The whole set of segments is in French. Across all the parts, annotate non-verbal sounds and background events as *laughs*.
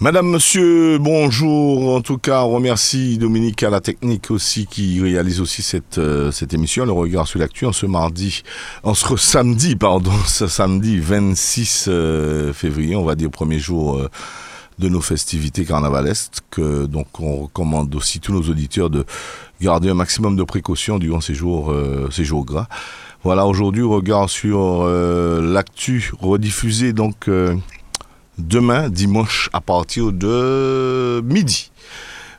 Madame, monsieur, bonjour. En tout cas, on remercie Dominique à la technique aussi qui réalise aussi cette, euh, émission, le regard sur l'actu, en ce mardi, en ce samedi, pardon, *laughs* ce samedi 26 euh, février, on va dire premier jour euh, de nos festivités carnavalesques. Que, donc, on recommande aussi tous nos auditeurs de garder un maximum de précautions durant ces jours, ces jours gras. Voilà, aujourd'hui, regard sur l'actu rediffusé donc demain, dimanche, à partir de midi.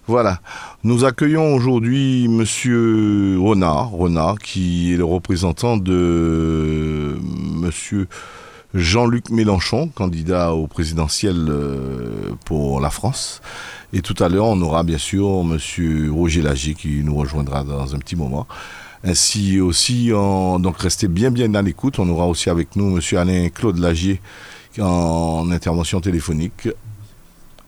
Voilà. Nous accueillons aujourd'hui Monsieur Renard, Renard, qui est le représentant de Monsieur Jean-Luc Mélenchon, candidat au présidentiel euh, pour la France. Et tout à l'heure, on aura bien sûr Monsieur Roger Lagier qui nous rejoindra dans un petit moment. Ainsi aussi, donc restez bien bien à l'écoute. On aura aussi avec nous Monsieur Alain Claude Lagier, en intervention téléphonique.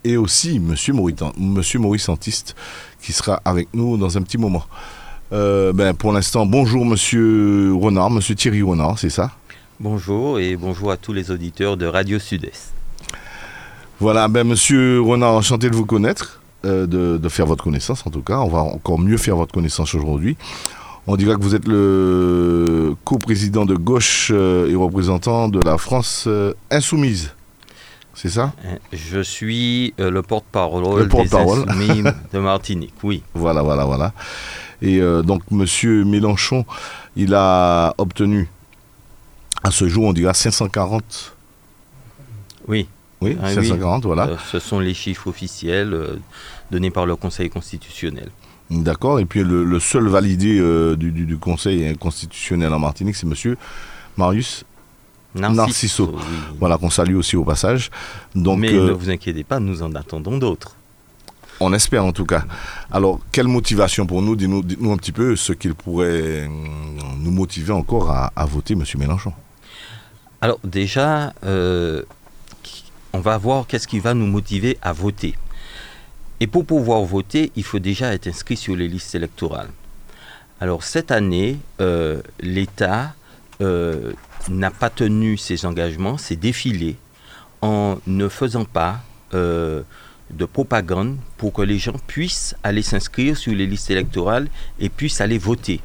Et aussi Monsieur Maurice, Monsieur Maurice Santiste qui sera avec nous dans un petit moment. Euh, ben, pour l'instant, bonjour Monsieur Renard, Monsieur Thierry Renard, c'est ça? Bonjour et bonjour à tous les auditeurs de Radio Sud-Est. Voilà, ben Monsieur Renard, enchanté de vous connaître, euh, de, de, faire votre connaissance en tout cas. On va encore mieux faire votre connaissance aujourd'hui. On dirait que vous êtes le co-président de gauche euh, et représentant de la France euh, insoumise. C'est ça? Euh, Je suis le porte-parole des Insoumis *laughs* de Martinique, oui. Voilà, voilà, voilà. Et donc, Monsieur Mélenchon, il a obtenu, à ce jour, on dirait 540. Oui. Oui, 540, ah voilà. ce sont les chiffres officiels donnés par le Conseil constitutionnel. D'accord. Et puis le, seul validé euh, du, Conseil constitutionnel en Martinique, c'est Monsieur Marius Narciso. Voilà, qu'on salue aussi au passage. Donc, Mais ne euh, vous inquiétez pas, nous en attendons d'autres. On espère en tout cas. Alors, quelle motivation pour nous? Dites-nous un petit peu ce qu'il pourrait euh, nous motiver encore à, voter M. Mélenchon. Alors déjà, on va voir qu'est-ce qui va nous motiver à voter. Et pour pouvoir voter, il faut déjà être inscrit sur les listes électorales. Alors cette année, euh, l'État euh, n'a pas tenu ses engagements, s'est défilé en ne faisant pas euh, de propagande pour que les gens puissent aller s'inscrire sur les listes électorales et puissent aller voter.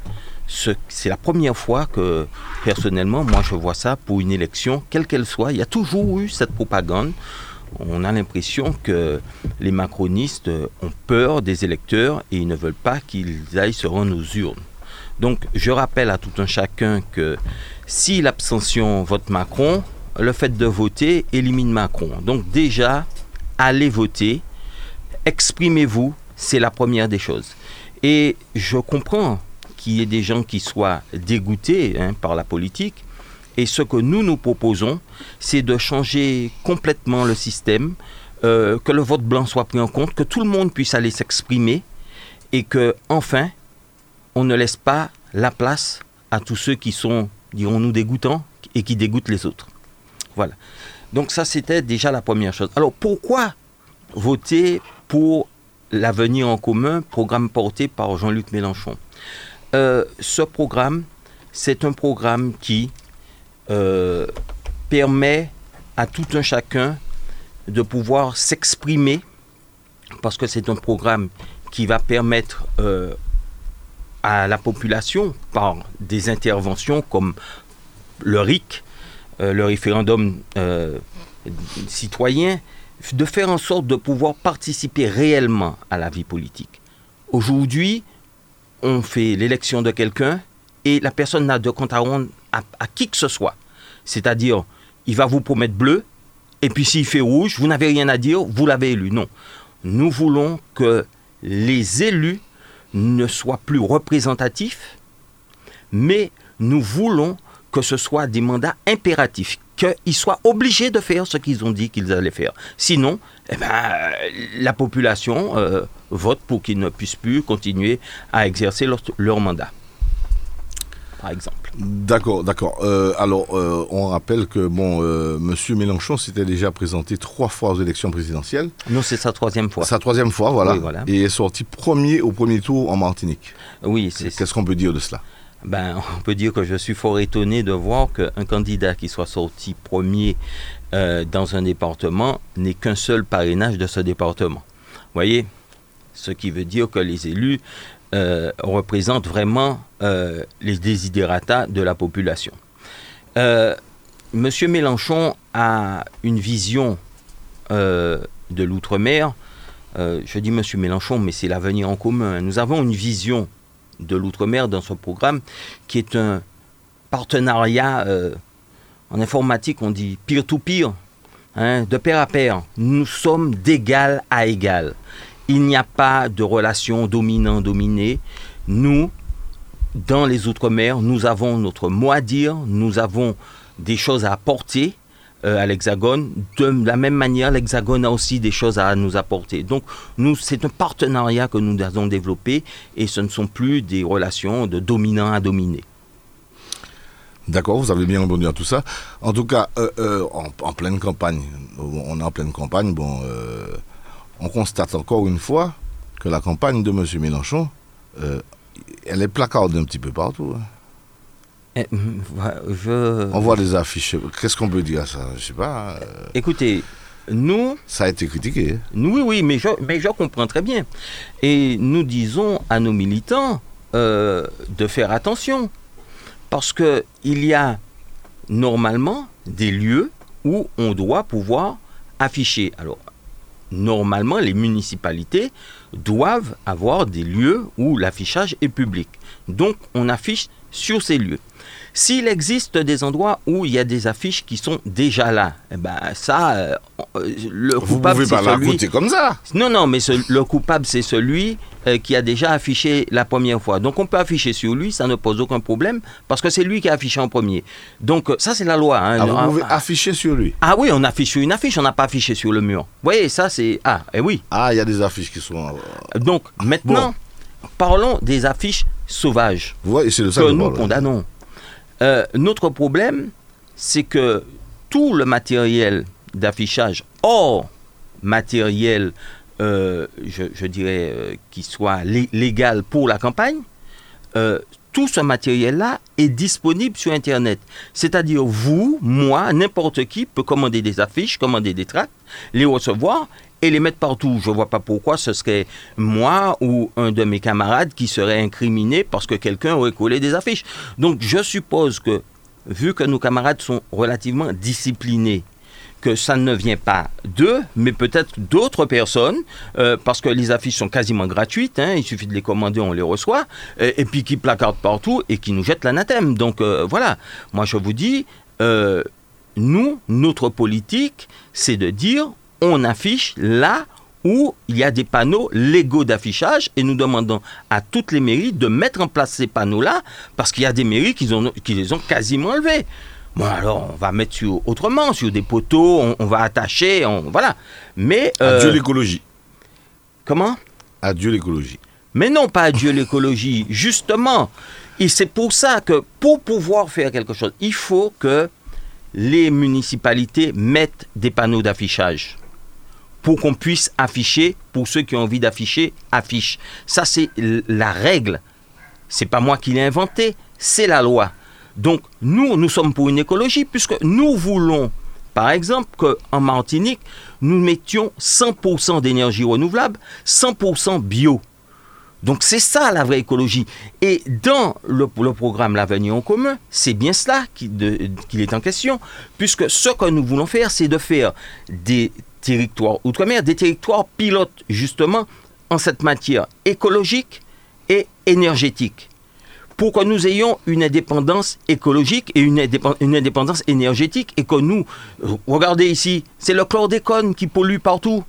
C'est la première fois que, personnellement, moi je vois ça pour une élection, quelle qu'elle soit. Il y a toujours eu cette propagande on a l'impression que les macronistes ont peur des électeurs et ils ne veulent pas qu'ils aillent se rendre aux urnes. Donc je rappelle à tout un chacun que si l'abstention vote Macron, le fait de voter élimine Macron. Donc déjà, allez voter, exprimez-vous, c'est la première des choses. Et je comprends qu'il y ait des gens qui soient dégoûtés hein, par la politique, et ce que nous nous proposons, c'est de changer complètement le système, euh, que le vote blanc soit pris en compte, que tout le monde puisse aller s'exprimer et que, enfin, on ne laisse pas la place à tous ceux qui sont, dirons-nous, dégoûtants et qui dégoûtent les autres. Voilà. Donc ça, c'était déjà la première chose. Alors pourquoi voter pour l'avenir en commun, programme porté par Jean-Luc Mélenchon? Euh, Ce programme, c'est un programme qui euh, permet à tout un chacun de pouvoir s'exprimer, parce que c'est un programme qui va permettre euh, à la population, par des interventions comme le RIC, euh, le référendum citoyen, de faire en sorte de pouvoir participer réellement à la vie politique. Aujourd'hui, on fait l'élection de quelqu'un et la personne n'a de compte à rendre à, qui que ce soit. C'est-à-dire, il va vous promettre bleu, et puis s'il fait rouge, vous n'avez rien à dire, vous l'avez élu. Non. Nous voulons que les élus ne soient plus représentatifs, mais nous voulons que ce soit des mandats impératifs, qu'ils soient obligés de faire ce qu'ils ont dit qu'ils allaient faire. Sinon, eh ben, la population euh, vote pour qu'ils ne puissent plus continuer à exercer leur mandat. Par exemple. D'accord, d'accord. Euh, alors, euh, on rappelle que bon, euh, Monsieur Mélenchon s'était déjà présenté trois fois aux élections présidentielles. Non, c'est sa troisième fois. Sa troisième fois, voilà. Oui, voilà. Et est sorti premier au premier tour en Martinique. Oui, c'est Qu'est-ce qu'on peut dire de cela? Ben, on peut dire que je suis fort étonné de voir qu'un candidat qui soit sorti premier euh, dans un département n'est qu'un seul parrainage de ce département. Vous voyez? Ce qui veut dire que les élus euh, représentent vraiment euh, les désidératas de la population. Euh, Monsieur Mélenchon a une vision euh, de l'outre-mer. Je dis Monsieur Mélenchon, mais c'est l'avenir en commun. Nous avons une vision de l'outre-mer dans ce programme qui est un partenariat en informatique, on dit peer-to-peer, hein, de pair à pair. Nous sommes d'égal à égal. Il n'y a pas de relation dominant-dominé. Nous, dans les Outre-mer, nous avons notre mot à dire, nous avons des choses à apporter euh, à l'Hexagone. De la même manière, l'Hexagone a aussi des choses à nous apporter. Donc, nous, c'est un partenariat que nous avons développé et ce ne sont plus des relations de dominant à dominé. D'accord, vous avez bien répondu à tout ça. En tout cas, euh, euh, en, en pleine campagne, on est en pleine campagne, bon, on constate encore une fois que la campagne de M. Mélenchon, euh, elle est placardée un petit peu partout. hein. Eh, Je... On voit des affiches. Qu'est-ce qu'on peut dire à ça? Je sais pas. euh, Écoutez, nous, ça a été critiqué. hein. nous, oui, oui, mais je, mais je comprends très bien. Et nous disons à nos militants euh, de faire attention. Parce qu'il y a normalement des lieux où on doit pouvoir afficher. Alors, normalement, les municipalités doivent avoir des lieux où l'affichage est public. Donc, on affiche sur ces lieux. S'il existe des endroits où il y a des affiches qui sont déjà là, eh ben ça, euh, euh, le Vous coupable pouvez c'est celui. comme ça. Non, non, mais ce- le coupable c'est celui euh, qui a déjà affiché la première fois. Donc on peut afficher sur lui, ça ne pose aucun problème parce que c'est lui qui a affiché en premier. Donc euh, ça c'est la loi. hein. Ah, vous Ah, pouvez ah, afficher sur lui. ah oui, on affiche sur une affiche, on n'a pas affiché sur le mur. Vous voyez, ça c'est ah, eh oui. Ah, il y a des affiches qui sont. Donc maintenant, parlons des affiches sauvages que nous parle. condamnons. Euh, notre problème, c'est que tout le matériel d'affichage hors matériel, euh, je, dirais, euh, qui soit lé- légal pour la campagne, tout ce matériel-là est disponible sur Internet. C'est-à-dire, vous, moi, n'importe qui peut commander des affiches, commander des tracts, les recevoir et les mettre partout. Je ne vois pas pourquoi ce serait moi ou un de mes camarades qui serait incriminé parce que quelqu'un aurait collé des affiches. Donc, je suppose que, vu que nos camarades sont relativement disciplinés, que ça ne vient pas d'eux, mais peut-être d'autres personnes, euh, parce que les affiches sont quasiment gratuites, hein, il suffit de les commander, on les reçoit, et, puis qui placardent partout et qui nous jettent l'anathème. Donc euh, voilà, moi je vous dis, euh, nous, notre politique, c'est de dire, on affiche là où il y a des panneaux légaux d'affichage et nous demandons à toutes les mairies de mettre en place ces panneaux-là parce qu'il y a des mairies qui, ont- qui les ont quasiment enlevés. Bon, alors, on va mettre sur autrement, sur des poteaux, on, on va attacher, on, voilà. Mais. euh, Adieu l'écologie. comment? Adieu l'écologie. Mais non, pas adieu l'écologie. Justement. Et c'est pour ça que pour pouvoir faire quelque chose, il faut que les municipalités mettent des panneaux d'affichage pour qu'on puisse afficher, pour ceux qui ont envie d'afficher, affichent. Ça, c'est la règle. C'est pas moi qui l'ai inventé, c'est la loi. Donc, nous, nous sommes pour une écologie, puisque nous voulons, par exemple, qu'en Martinique, nous mettions 100% d'énergie renouvelable, 100% bio. Donc c'est ça la vraie écologie. Et dans le, programme L'avenir en commun, c'est bien cela qu'il est en question, puisque ce que nous voulons faire, c'est de faire des territoires outre-mer, des territoires pilotes justement en cette matière écologique et énergétique, pour que nous ayons une indépendance écologique et une, indépen- une indépendance énergétique, et que nous, euh, regardez ici, c'est le chlordécone qui pollue partout.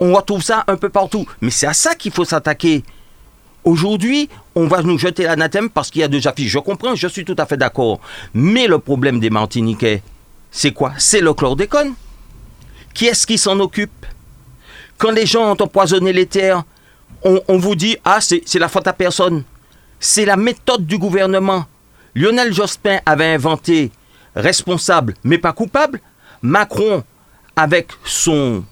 On retrouve ça un peu partout. Mais c'est à ça qu'il faut s'attaquer. Aujourd'hui, on va nous jeter l'anathème parce qu'il y a deux affiches. Je comprends, je suis tout à fait d'accord. Mais le problème des Martiniquais, c'est quoi? C'est le chlordécone. Qui est-ce qui s'en occupe? Quand les gens ont empoisonné les terres, on, vous dit Ah, c'est la faute à personne. C'est la méthode du gouvernement. Lionel Jospin avait inventé responsable mais pas coupable. Macron, avec son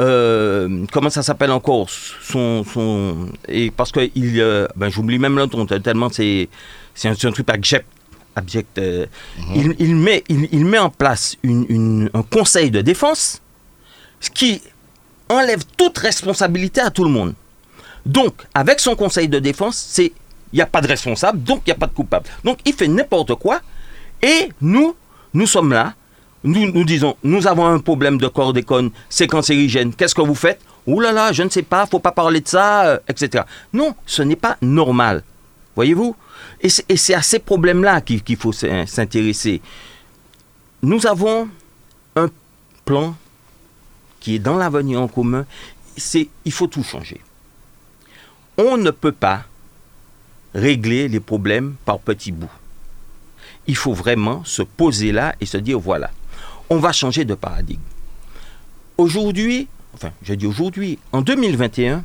euh, comment ça s'appelle encore? Son, son et parce que il euh, ben j'oublie même le tellement c'est c'est un, truc abject abject euh, mhm. il, met il, met en place une, un conseil de défense qui enlève toute responsabilité à tout le monde donc avec son conseil de défense c'est il n'y a pas de responsable donc il n'y a pas de coupable donc il fait n'importe quoi et nous nous sommes là nous, nous disons, nous avons un problème de chlordécone, c'est cancérigène. Qu'est-ce que vous faites? Ouh là là, je ne sais pas, faut pas parler de ça, euh, etc. Non, ce n'est pas normal. Voyez-vous? Et c'est à ces problèmes-là qu'il faut s'intéresser. Nous avons un plan qui est dans l'avenir en commun. C'est, il faut tout changer. On ne peut pas régler les problèmes par petits bouts. Il faut vraiment se poser là et se dire voilà, on va changer de paradigme. Aujourd'hui, enfin, j'ai dit aujourd'hui, en 2021,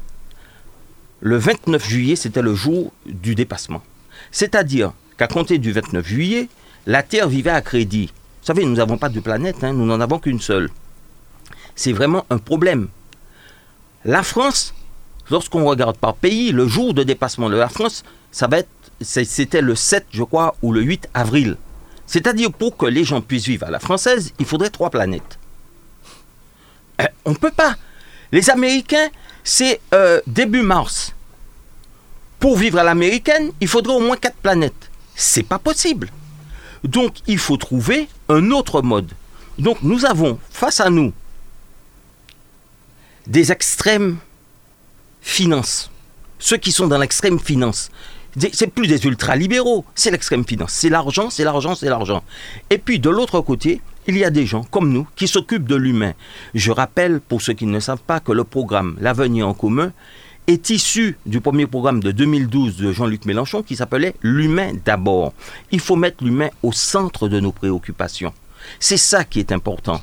le 29 juillet, c'était le jour du dépassement. C'est-à-dire qu'à compter du 29 juillet, la Terre vivait à crédit. Vous savez, nous n'avons pas de planète, hein, nous n'en avons qu'une seule. C'est vraiment un problème. La France, lorsqu'on regarde par pays, le jour de dépassement de la France, ça va être, c'était le 7, je crois, ou le 8 avril. C'est-à-dire, pour que les gens puissent vivre à la française, il faudrait trois planètes. Euh, on ne peut pas. Les Américains, c'est euh, début mars. Pour vivre à l'américaine, il faudrait au moins quatre planètes. C'est pas possible. Donc, il faut trouver un autre mode. Donc, nous avons face à nous des extrêmes finances. Ceux qui sont dans l'extrême finance. C'est plus des ultralibéraux, c'est l'extrême finance. C'est l'argent, c'est l'argent, c'est l'argent. Et puis de l'autre côté, il y a des gens comme nous qui s'occupent de l'humain. Je rappelle, pour ceux qui ne savent pas, que le programme L'avenir en commun est issu du premier programme de 2012 de Jean-Luc Mélenchon qui s'appelait L'humain d'abord. Il faut mettre l'humain au centre de nos préoccupations. C'est ça qui est important.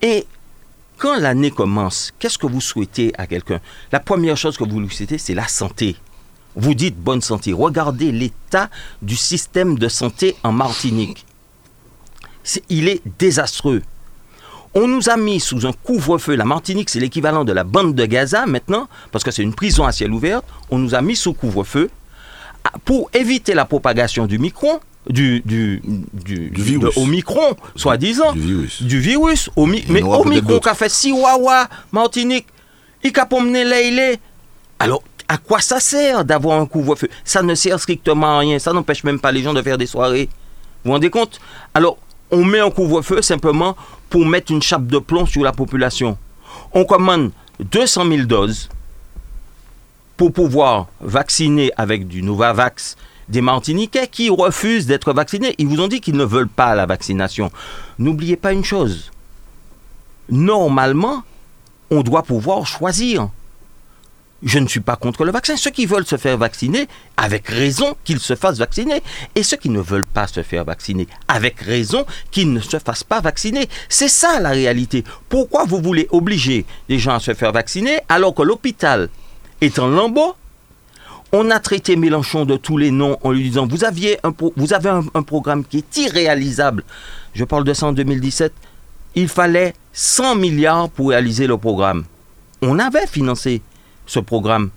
Et quand l'année commence, qu'est-ce que vous souhaitez à quelqu'un? La première chose que vous lui souhaitez, c'est la santé. Vous dites bonne santé. Regardez l'état du système de santé en Martinique. il est désastreux. On nous a mis sous un couvre-feu. La Martinique, c'est l'équivalent de la bande de Gaza maintenant, parce que c'est une prison à ciel ouvert. On nous a mis sous couvre-feu pour éviter la propagation du micron, du, du, du, virus. Omicron, soi-disant. Du virus. Du virus. mais Omicron qui a fait si wawa, Martinique, il a mener Alors, à quoi ça sert d'avoir un couvre-feu? Ça ne sert strictement à rien. Ça n'empêche même pas les gens de faire des soirées. Vous vous rendez compte? Alors, on met un couvre-feu simplement pour mettre une chape de plomb sur la population. On commande 200 000 doses pour pouvoir vacciner avec du Novavax des Martiniquais qui refusent d'être vaccinés. Ils vous ont dit qu'ils ne veulent pas la vaccination. N'oubliez pas une chose. Normalement, on doit pouvoir choisir je ne suis pas contre le vaccin. Ceux qui veulent se faire vacciner, avec raison qu'ils se fassent vacciner. Et ceux qui ne veulent pas se faire vacciner, avec raison qu'ils ne se fassent pas vacciner. C'est ça la réalité. Pourquoi vous voulez obliger les gens à se faire vacciner alors que l'hôpital est en lambeau on a traité Mélenchon de tous les noms en lui disant vous, aviez un, vous avez un, un programme qui est irréalisable. Je parle de ça en 2017. Il fallait 100 milliards pour réaliser le programme. On avait financé ce programme.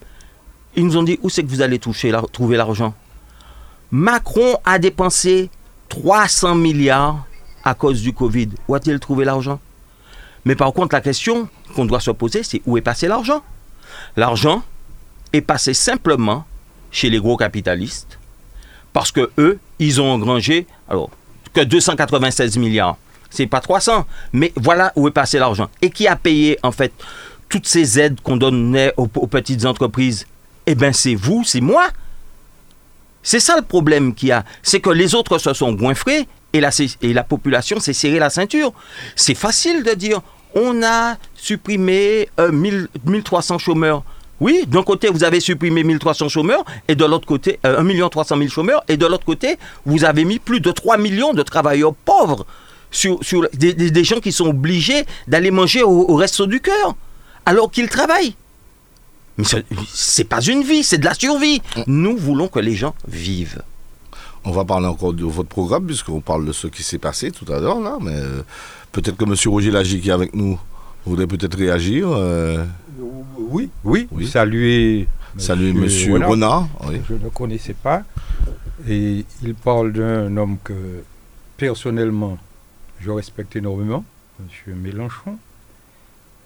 Ils nous ont dit où c'est que vous allez trouver l'argent? Macron a dépensé 300 milliards à cause du Covid. Où a-t-il trouvé l'argent? Mais par contre, la question qu'on doit se poser, c'est où est passé l'argent? L'argent est passé simplement chez les gros capitalistes parce que eux, ils ont engrangé alors que 296 milliards. C'est pas 300, mais voilà où est passé l'argent. Et qui a payé en fait toutes ces aides qu'on donnait aux, petites entreprises, eh bien c'est vous, c'est moi. C'est ça le problème qu'il y a. C'est que les autres se sont goinfrés et la, et la population s'est serré la ceinture. C'est facile de dire on a supprimé 1300 euh, chômeurs. Oui, d'un côté, vous avez supprimé 1300 chômeurs, et de l'autre côté, 1 1 300 000 chômeurs, et de l'autre côté, vous avez mis plus de 3 millions de travailleurs pauvres sur, sur des, gens qui sont obligés d'aller manger au, au resto du cœur alors qu'ils travaillent. Mais c'est pas une vie, c'est de la survie. Nous voulons que les gens vivent. On va parler encore de votre programme, puisqu'on parle de ce qui s'est passé tout à l'heure, là. Mais euh, peut-être que M. Roger Lagy, qui est avec nous, voudrait peut-être réagir. euh, Oui, oui, Oui. Saluer. salut M. Monsieur Renard. Renard. Oui. Je ne le connaissais pas. Et il parle d'un homme que, personnellement, je respecte énormément, M. Mélenchon.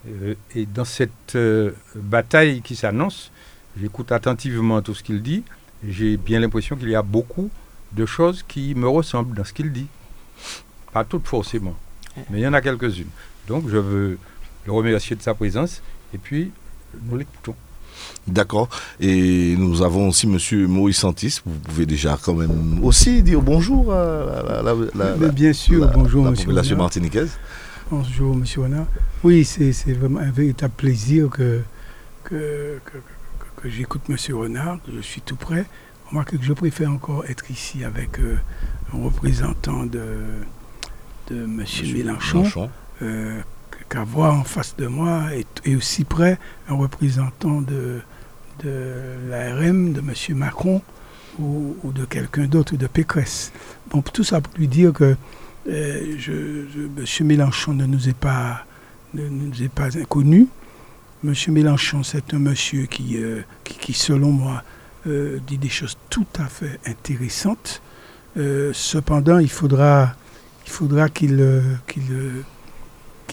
Euh, et dans cette euh, bataille qui s'annonce, j'écoute attentivement tout ce qu'il dit. J'ai bien l'impression qu'il y a beaucoup de choses qui me ressemblent dans ce qu'il dit. Pas toutes forcément, mais il y en a quelques-unes. Donc je veux le remercier de sa présence et puis nous l'écoutons. D'accord. Et nous avons aussi M. Maurice Santis. Vous pouvez déjà quand même aussi dire bonjour à la, la- la- Mais la- bien sûr, la- bonjour la Monsieur population martiniquaise. Bonjour Monsieur Renard. Oui, c'est vraiment un véritable plaisir que, que, que, que- que j'écoute Monsieur Renard, je suis tout prêt. Remarquez que je préfère encore être ici avec euh, un représentant de, de Monsieur, Monsieur Mélenchon, euh, qu'avoir en face de moi et, et aussi près un représentant de, de l'ARM, de M. Macron ou, ou de quelqu'un d'autre, de Pécresse. Bon, tout ça pour lui dire que je, je- M. Mélenchon ne nous est pas, inconnu. M. Mélenchon, c'est un monsieur qui, euh, selon moi, euh, dit des choses tout à fait intéressantes. Euh, cependant, il faudra, il faudra qu'il euh, euh,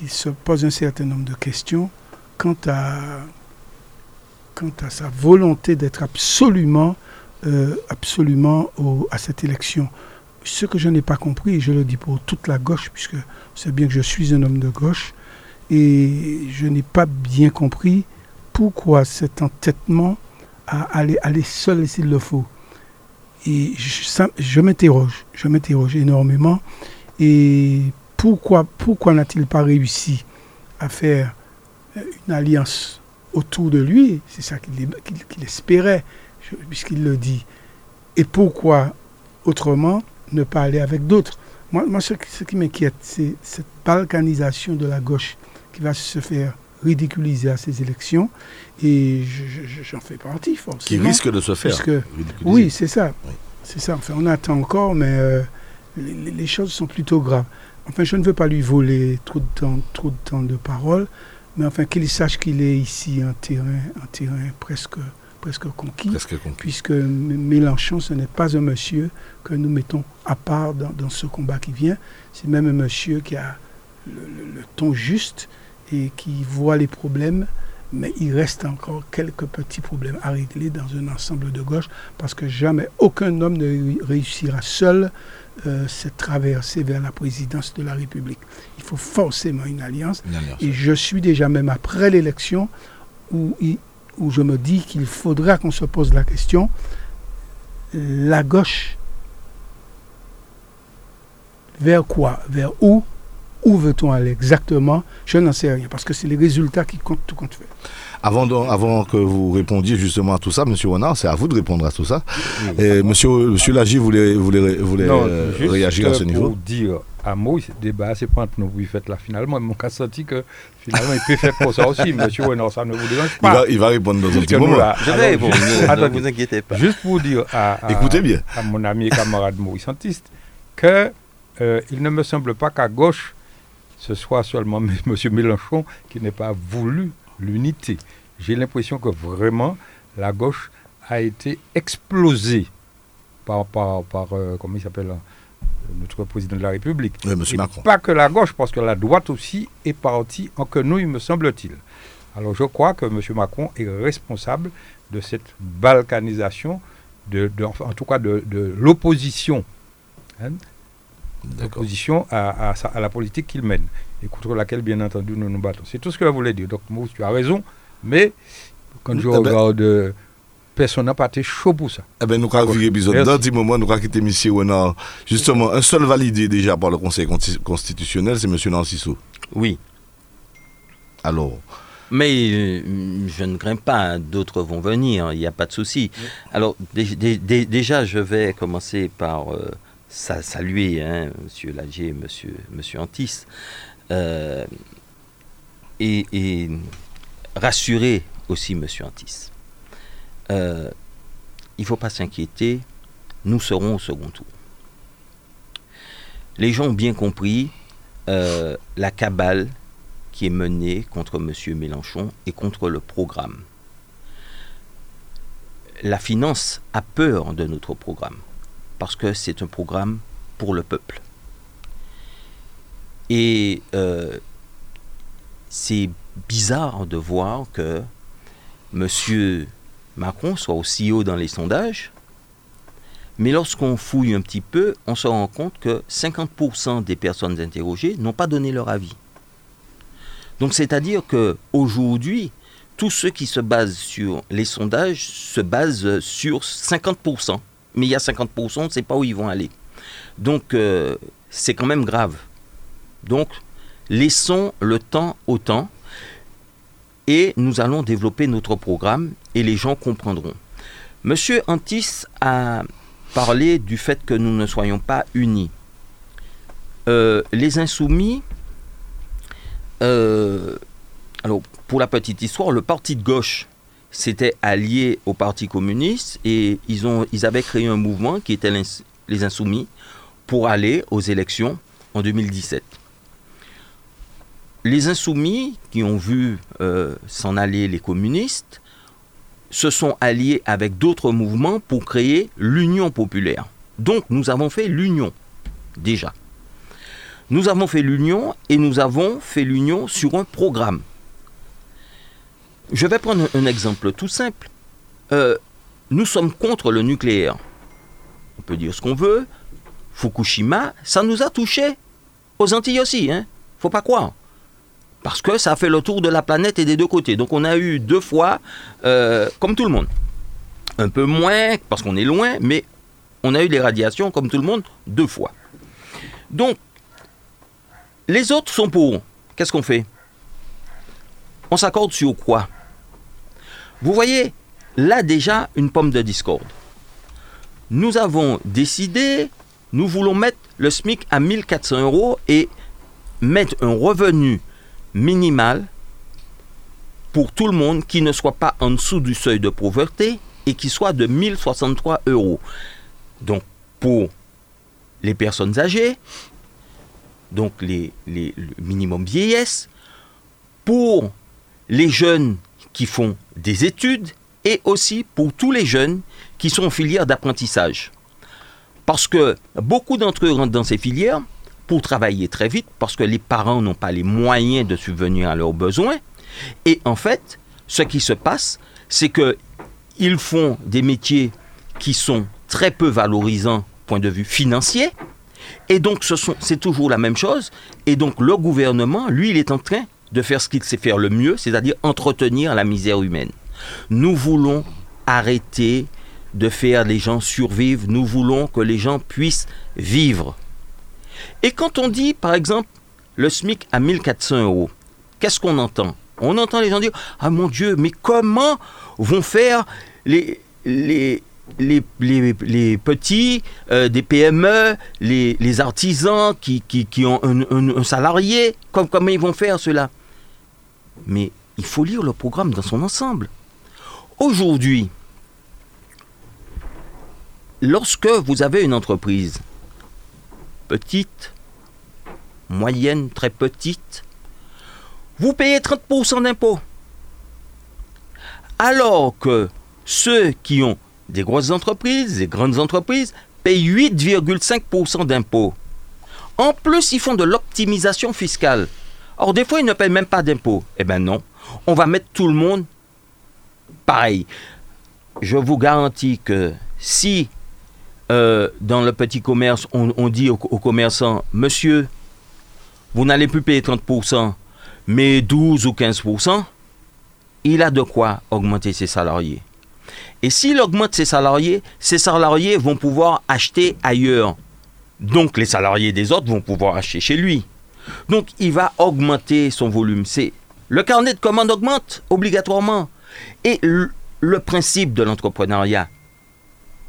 se pose un certain nombre de questions quant à, sa volonté d'être absolument, euh, absolument à cette élection. Ce que je n'ai pas compris, et je le dis pour toute la gauche, puisque c'est bien que je suis un homme de gauche, et je n'ai pas bien compris pourquoi cet entêtement à aller, aller seul s'il le faut. Et je, m'interroge, je m'interroge énormément. Et pourquoi, pourquoi n'a-t-il pas réussi à faire euh, une alliance autour de lui? C'est ça qu'il espérait, puisqu'il le dit. Et pourquoi, autrement, ne pas aller avec d'autres Moi, moi ce, qui- ce qui m'inquiète, c'est cette balkanisation de la gauche qui va se faire ridiculiser à ces élections. Et je- je- je- j'en fais partie, Qui forcément. risque de se faire. puisque- ridiculiser. oui, c'est ça. Oui. C'est ça. Enfin, on attend encore, mais euh, les choses sont plutôt graves. Enfin, je ne veux pas lui voler trop de temps, trop de, temps de parole, mais enfin, qu'il sache qu'il est ici un terrain, un terrain presque, presque conquis, Presque conquis. puisque Mélenchon, ce n'est pas un monsieur que nous mettons à part dans, dans ce combat qui vient. C'est même un monsieur qui a le, le- le ton juste et qui voit les problèmes, mais il reste encore quelques petits problèmes à régler dans un ensemble de gauche, parce que jamais aucun homme ne ré- réussira seul euh, cette traversée vers la présidence de la République. Il faut forcément une alliance. Une alliance. Et je suis déjà même après l'élection où, il- où je me dis qu'il faudra qu'on se pose la question, la gauche, vers quoi? Vers où? Où veut-on aller exactement? Je n'en sais rien, parce que c'est les résultats qui comptent tout compte fait. Avant, de- avant que vous répondiez justement à tout ça, Monsieur Renard, c'est à vous de répondre à tout ça. Et Monsieur, Monsieur Lagy voulait, voulait, voulait Non, euh, juste réagir à ce niveau. Pour dire à Moïse, ce débat, c'est pas entre nous qui faites là finalement. Mon cas senti que finalement il peut faire pour ça aussi. Monsieur Renard, ça ne vous dérange Il pas. va, il va répondre dans un petit moment. là, Je vais répondre, juste- ne- vous inquiétez pas. Juste pour dire à, à- Écoutez bien. à mon ami et camarade Maurice Antiste que euh, il ne me semble pas qu'à gauche, ce soit seulement *laughs* M. Mélenchon qui n'ait pas voulu l'unité. J'ai l'impression que vraiment la gauche a été explosée par, par, par euh, comment il s'appelle, euh, notre président de la République. Oui, Monsieur Macron. Pas que la gauche, parce que la droite aussi est partie en quenouille, me semble-t-il. Alors je crois que M. Macron est responsable de cette balkanisation, de, en tout cas de, de l'opposition, hein, l'opposition à, à la politique qu'il mène, et contre laquelle, bien entendu, nous nous battons. C'est tout ce que je voulais dire. Donc, Mousse, tu as raison, mais quand je Eh ben- regarde, euh, personne n'a pas été chaud pour ça. Eh ben, nous allons vivre l'épisode. Dans un petit moment, nous allons quitter M. Renard. Justement, un seul validé déjà par le Conseil consti- constitutionnel, c'est M. Nancissou. Oui, Alors, mais euh, je ne crains pas, d'autres vont venir, il n'y a pas de souci. Alors, dé- dé- dé- déjà, je vais commencer par euh, sa- saluer hein, M. Lagier, M. Monsieur, monsieur Antis, euh, et, rassurer aussi M. Antis. Euh, il ne faut pas s'inquiéter, nous serons au second tour. les gens ont bien compris euh, la cabale qui est menée contre M. Mélenchon et contre le programme. La finance a peur de notre programme parce que c'est un programme pour le peuple. Et euh, c'est bizarre de voir que M. Macron soit aussi haut dans les sondages, mais lorsqu'on fouille un petit peu, on se rend compte que 50% des personnes interrogées n'ont pas donné leur avis. Donc c'est-à-dire que aujourd'hui, tous ceux qui se basent sur les sondages se basent sur 50%. Mais il y a 50%, on ne sait pas où ils vont aller. Donc euh, c'est quand même grave. Donc laissons le temps au temps et nous allons développer notre programme et les gens comprendront. Monsieur Antis a parlé du fait que nous ne soyons pas unis. Euh, les insoumis, euh, alors pour la petite histoire, le parti de gauche s'était allié au Parti communiste et ils, ont, ils avaient créé un mouvement qui était les insoumis pour aller aux élections en 2017. Les insoumis qui ont vu euh, s'en aller les communistes se sont alliés avec d'autres mouvements pour créer l'Union populaire. Donc nous avons fait l'Union déjà. Nous avons fait l'union et nous avons fait l'union sur un programme. Je vais prendre un exemple tout simple. Euh, nous sommes contre le nucléaire. On peut dire ce qu'on veut. Fukushima, ça nous a touchés. Aux Antilles aussi, hein. Faut pas croire. Parce que ça a fait le tour de la planète et des deux côtés. Donc on a eu deux fois, euh, comme tout le monde. Un peu moins, parce qu'on est loin, mais on a eu les radiations, comme tout le monde, deux fois. Donc, les autres sont pour. Qu'est-ce qu'on fait? On s'accorde sur quoi? Vous voyez, là déjà, une pomme de discorde. Nous avons décidé, nous voulons mettre le SMIC à 1400 euros et mettre un revenu minimal pour tout le monde qui ne soit pas en dessous du seuil de pauvreté et qui soit de 1063 euros. Donc pour les personnes âgées, donc les, le minimum vieillesse, pour les jeunes qui font des études et aussi pour tous les jeunes qui sont en filière d'apprentissage. Parce que beaucoup d'entre eux rentrent dans ces filières pour travailler très vite, parce que les parents n'ont pas les moyens de subvenir à leurs besoins. Et en fait, ce qui se passe, c'est qu'ils font des métiers qui sont très peu valorisants point de vue financier, et donc, c'est toujours la même chose. Et donc, le gouvernement, lui, il est en train de faire ce qu'il sait faire le mieux, c'est-à-dire entretenir la misère humaine. Nous voulons arrêter de faire les gens survivre. Nous voulons que les gens puissent vivre. Et quand on dit, par exemple, le SMIC à 1400 euros, qu'est-ce qu'on entend? On entend les gens dire Ah mon Dieu, mais comment vont faire les, petits, euh, des PME, les, artisans qui, ont un, salarié, comment ils vont faire cela? Mais il faut lire le programme dans son ensemble. Aujourd'hui, lorsque vous avez une entreprise petite, moyenne, très petite, vous payez 30% d'impôts. Alors que ceux qui ont des grosses entreprises, des grandes entreprises, payent 8,5% d'impôts. En plus, ils font de l'optimisation fiscale. Or, des fois, ils ne payent même pas d'impôts. Eh bien non, on va mettre tout le monde pareil. Je vous garantis que si euh, dans le petit commerce, on, dit aux, commerçants, monsieur, vous n'allez plus payer 30%, mais 12 ou 15%, il a de quoi augmenter ses salariés. Et s'il augmente ses salariés, ses salariés vont pouvoir acheter ailleurs. Donc les salariés des autres vont pouvoir acheter chez lui. Donc il va augmenter son volume. C'est le carnet de commandes augmente obligatoirement. Et le, principe de l'entrepreneuriat,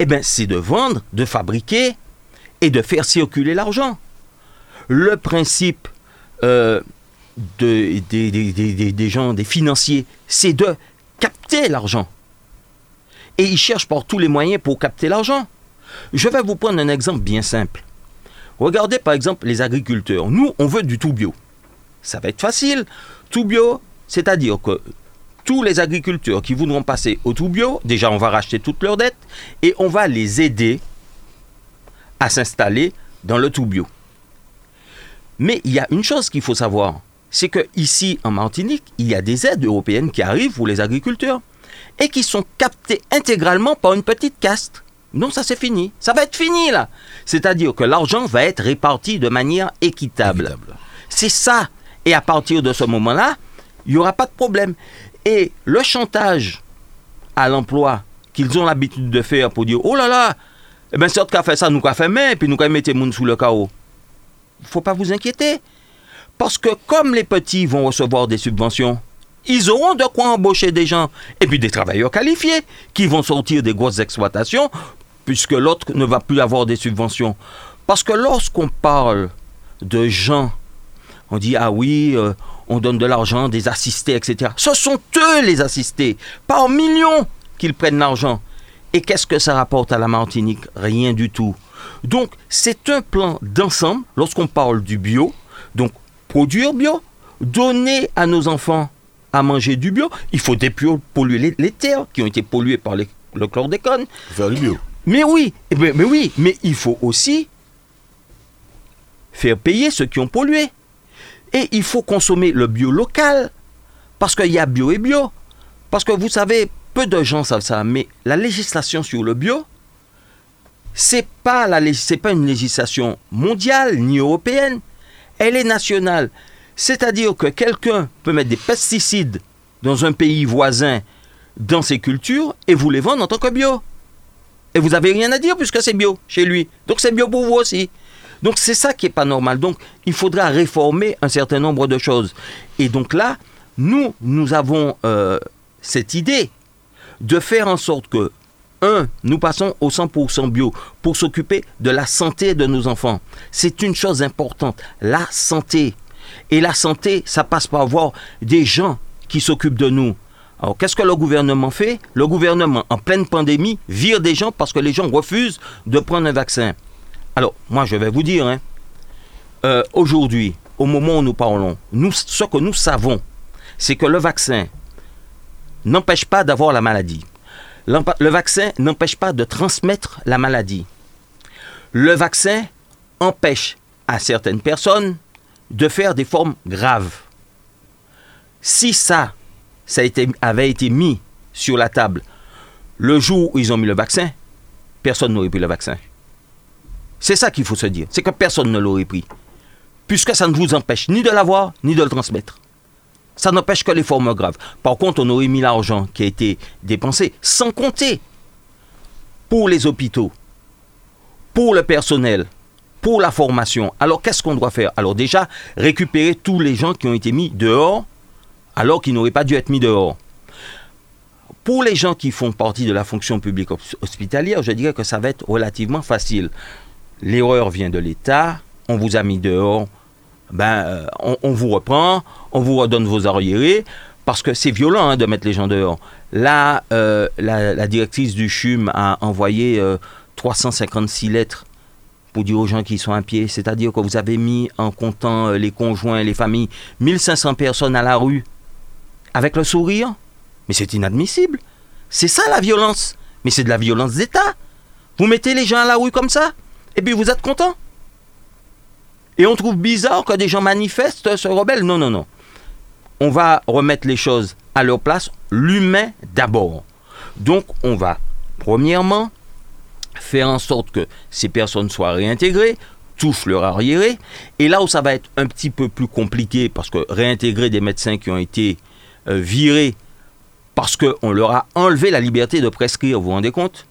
eh ben, c'est de vendre, de fabriquer et de faire circuler l'argent. Le principe euh, des gens, des financiers, c'est de capter l'argent et ils cherchent par tous les moyens pour capter l'argent. Je vais vous prendre un exemple bien simple. Regardez par exemple les agriculteurs. Nous, on veut du tout bio. Ça va être facile. Tout bio, c'est-à-dire que tous les agriculteurs qui voudront passer au tout bio, déjà on va racheter toutes leurs dettes et on va les aider à s'installer dans le tout bio. Mais il y a une chose qu'il faut savoir, c'est que ici en Martinique, il y a des aides européennes qui arrivent pour les agriculteurs et qui sont captées intégralement par une petite caste. Non, ça c'est fini. Ça va être fini là. C'est-à-dire que l'argent va être réparti de manière équitable. Équitable. C'est ça. Et à partir de ce moment-là, il n'y aura pas de problème. Et le chantage à l'emploi qu'ils ont l'habitude de faire pour dire Oh là là, eh bien, certes qu'a fait ça, nous qu'a fait mais, puis nous qu'a mis les gens sous le chaos. Il ne faut pas vous inquiéter. Parce que comme les petits vont recevoir des subventions, ils auront de quoi embaucher des gens. Et puis des travailleurs qualifiés qui vont sortir des grosses exploitations, puisque l'autre ne va plus avoir des subventions. Parce que lorsqu'on parle de gens, on dit Ah oui, euh, on donne de l'argent, des assistés, etc. Ce sont eux les assistés, par millions qu'ils prennent l'argent. Et qu'est-ce que ça rapporte à la Martinique? Rien du tout. Donc, c'est un plan d'ensemble lorsqu'on parle du bio. Donc, produire bio, donner à nos enfants à manger du bio. Il faut dépolluer les, les terres qui ont été polluées par les- le chlordécone. Faire du bio. Mais oui, eh ben- mais oui, mais il faut aussi faire payer ceux qui ont pollué. Et il faut consommer le bio local. Parce qu'il y a bio et bio. Parce que vous savez, peu de gens savent ça, mais la législation sur le bio, c'est pas pas une législation mondiale ni européenne. Elle est nationale. C'est-à-dire que quelqu'un peut mettre des pesticides dans un pays voisin dans ses cultures et vous les vendre en tant que bio. Et vous n'avez rien à dire puisque c'est bio chez lui. Donc c'est bio pour vous aussi. Donc c'est ça qui n'est pas normal. Donc il faudra réformer un certain nombre de choses. Et donc là, nous, nous avons euh, cette idée de faire en sorte que, un, nous passons au 100% bio pour s'occuper de la santé de nos enfants. C'est une chose importante, la santé. Et la santé, ça passe par avoir des gens qui s'occupent de nous. Alors, qu'est-ce que le gouvernement fait? Le gouvernement, en pleine pandémie, vire des gens parce que les gens refusent de prendre un vaccin. Alors, moi, je vais vous dire, hein, euh, aujourd'hui, au moment où nous parlons, ce que nous savons, c'est que le vaccin n'empêche pas d'avoir la maladie. Le vaccin n'empêche pas de transmettre la maladie. Le vaccin empêche à certaines personnes de faire des formes graves. Si ça, avait été mis sur la table le jour où ils ont mis le vaccin, personne n'aurait pris le vaccin. C'est ça qu'il faut se dire. C'est que personne ne l'aurait pris. Puisque ça ne vous empêche ni de l'avoir, ni de le transmettre. Ça n'empêche que les formes graves. Par contre, on aurait mis l'argent qui a été dépensé, sans compter, pour les hôpitaux, pour le personnel, pour la formation. Alors, qu'est-ce qu'on doit faire? Alors déjà, récupérer tous les gens qui ont été mis dehors, alors qu'ils n'auraient pas dû être mis dehors. Pour les gens qui font partie de la fonction publique hos- hospitalière, je dirais que ça va être relativement facile. L'erreur vient de l'État, on vous a mis dehors, ben, euh, on, vous reprend, on vous redonne vos arriérés, parce que c'est violent hein, de mettre les gens dehors. Là, euh, la, directrice du CHUM a envoyé euh, 356 lettres pour dire aux gens qui sont à pied, c'est-à-dire que vous avez mis en comptant euh, les conjoints, les familles, 1500 personnes à la rue avec le sourire. Mais c'est inadmissible. C'est ça la violence. Mais c'est de la violence d'État. Vous mettez les gens à la rue comme ça, et puis vous êtes content? Et on trouve bizarre que des gens manifestent, se rebellent. Non, non, non. On va remettre les choses à leur place, l'humain d'abord. Donc on va, premièrement, faire en sorte que ces personnes soient réintégrées, touchent leur arriéré. Et là où ça va être un petit peu plus compliqué, parce que réintégrer des médecins qui ont été euh, virés parce qu'on leur a enlevé la liberté de prescrire, vous vous rendez compte?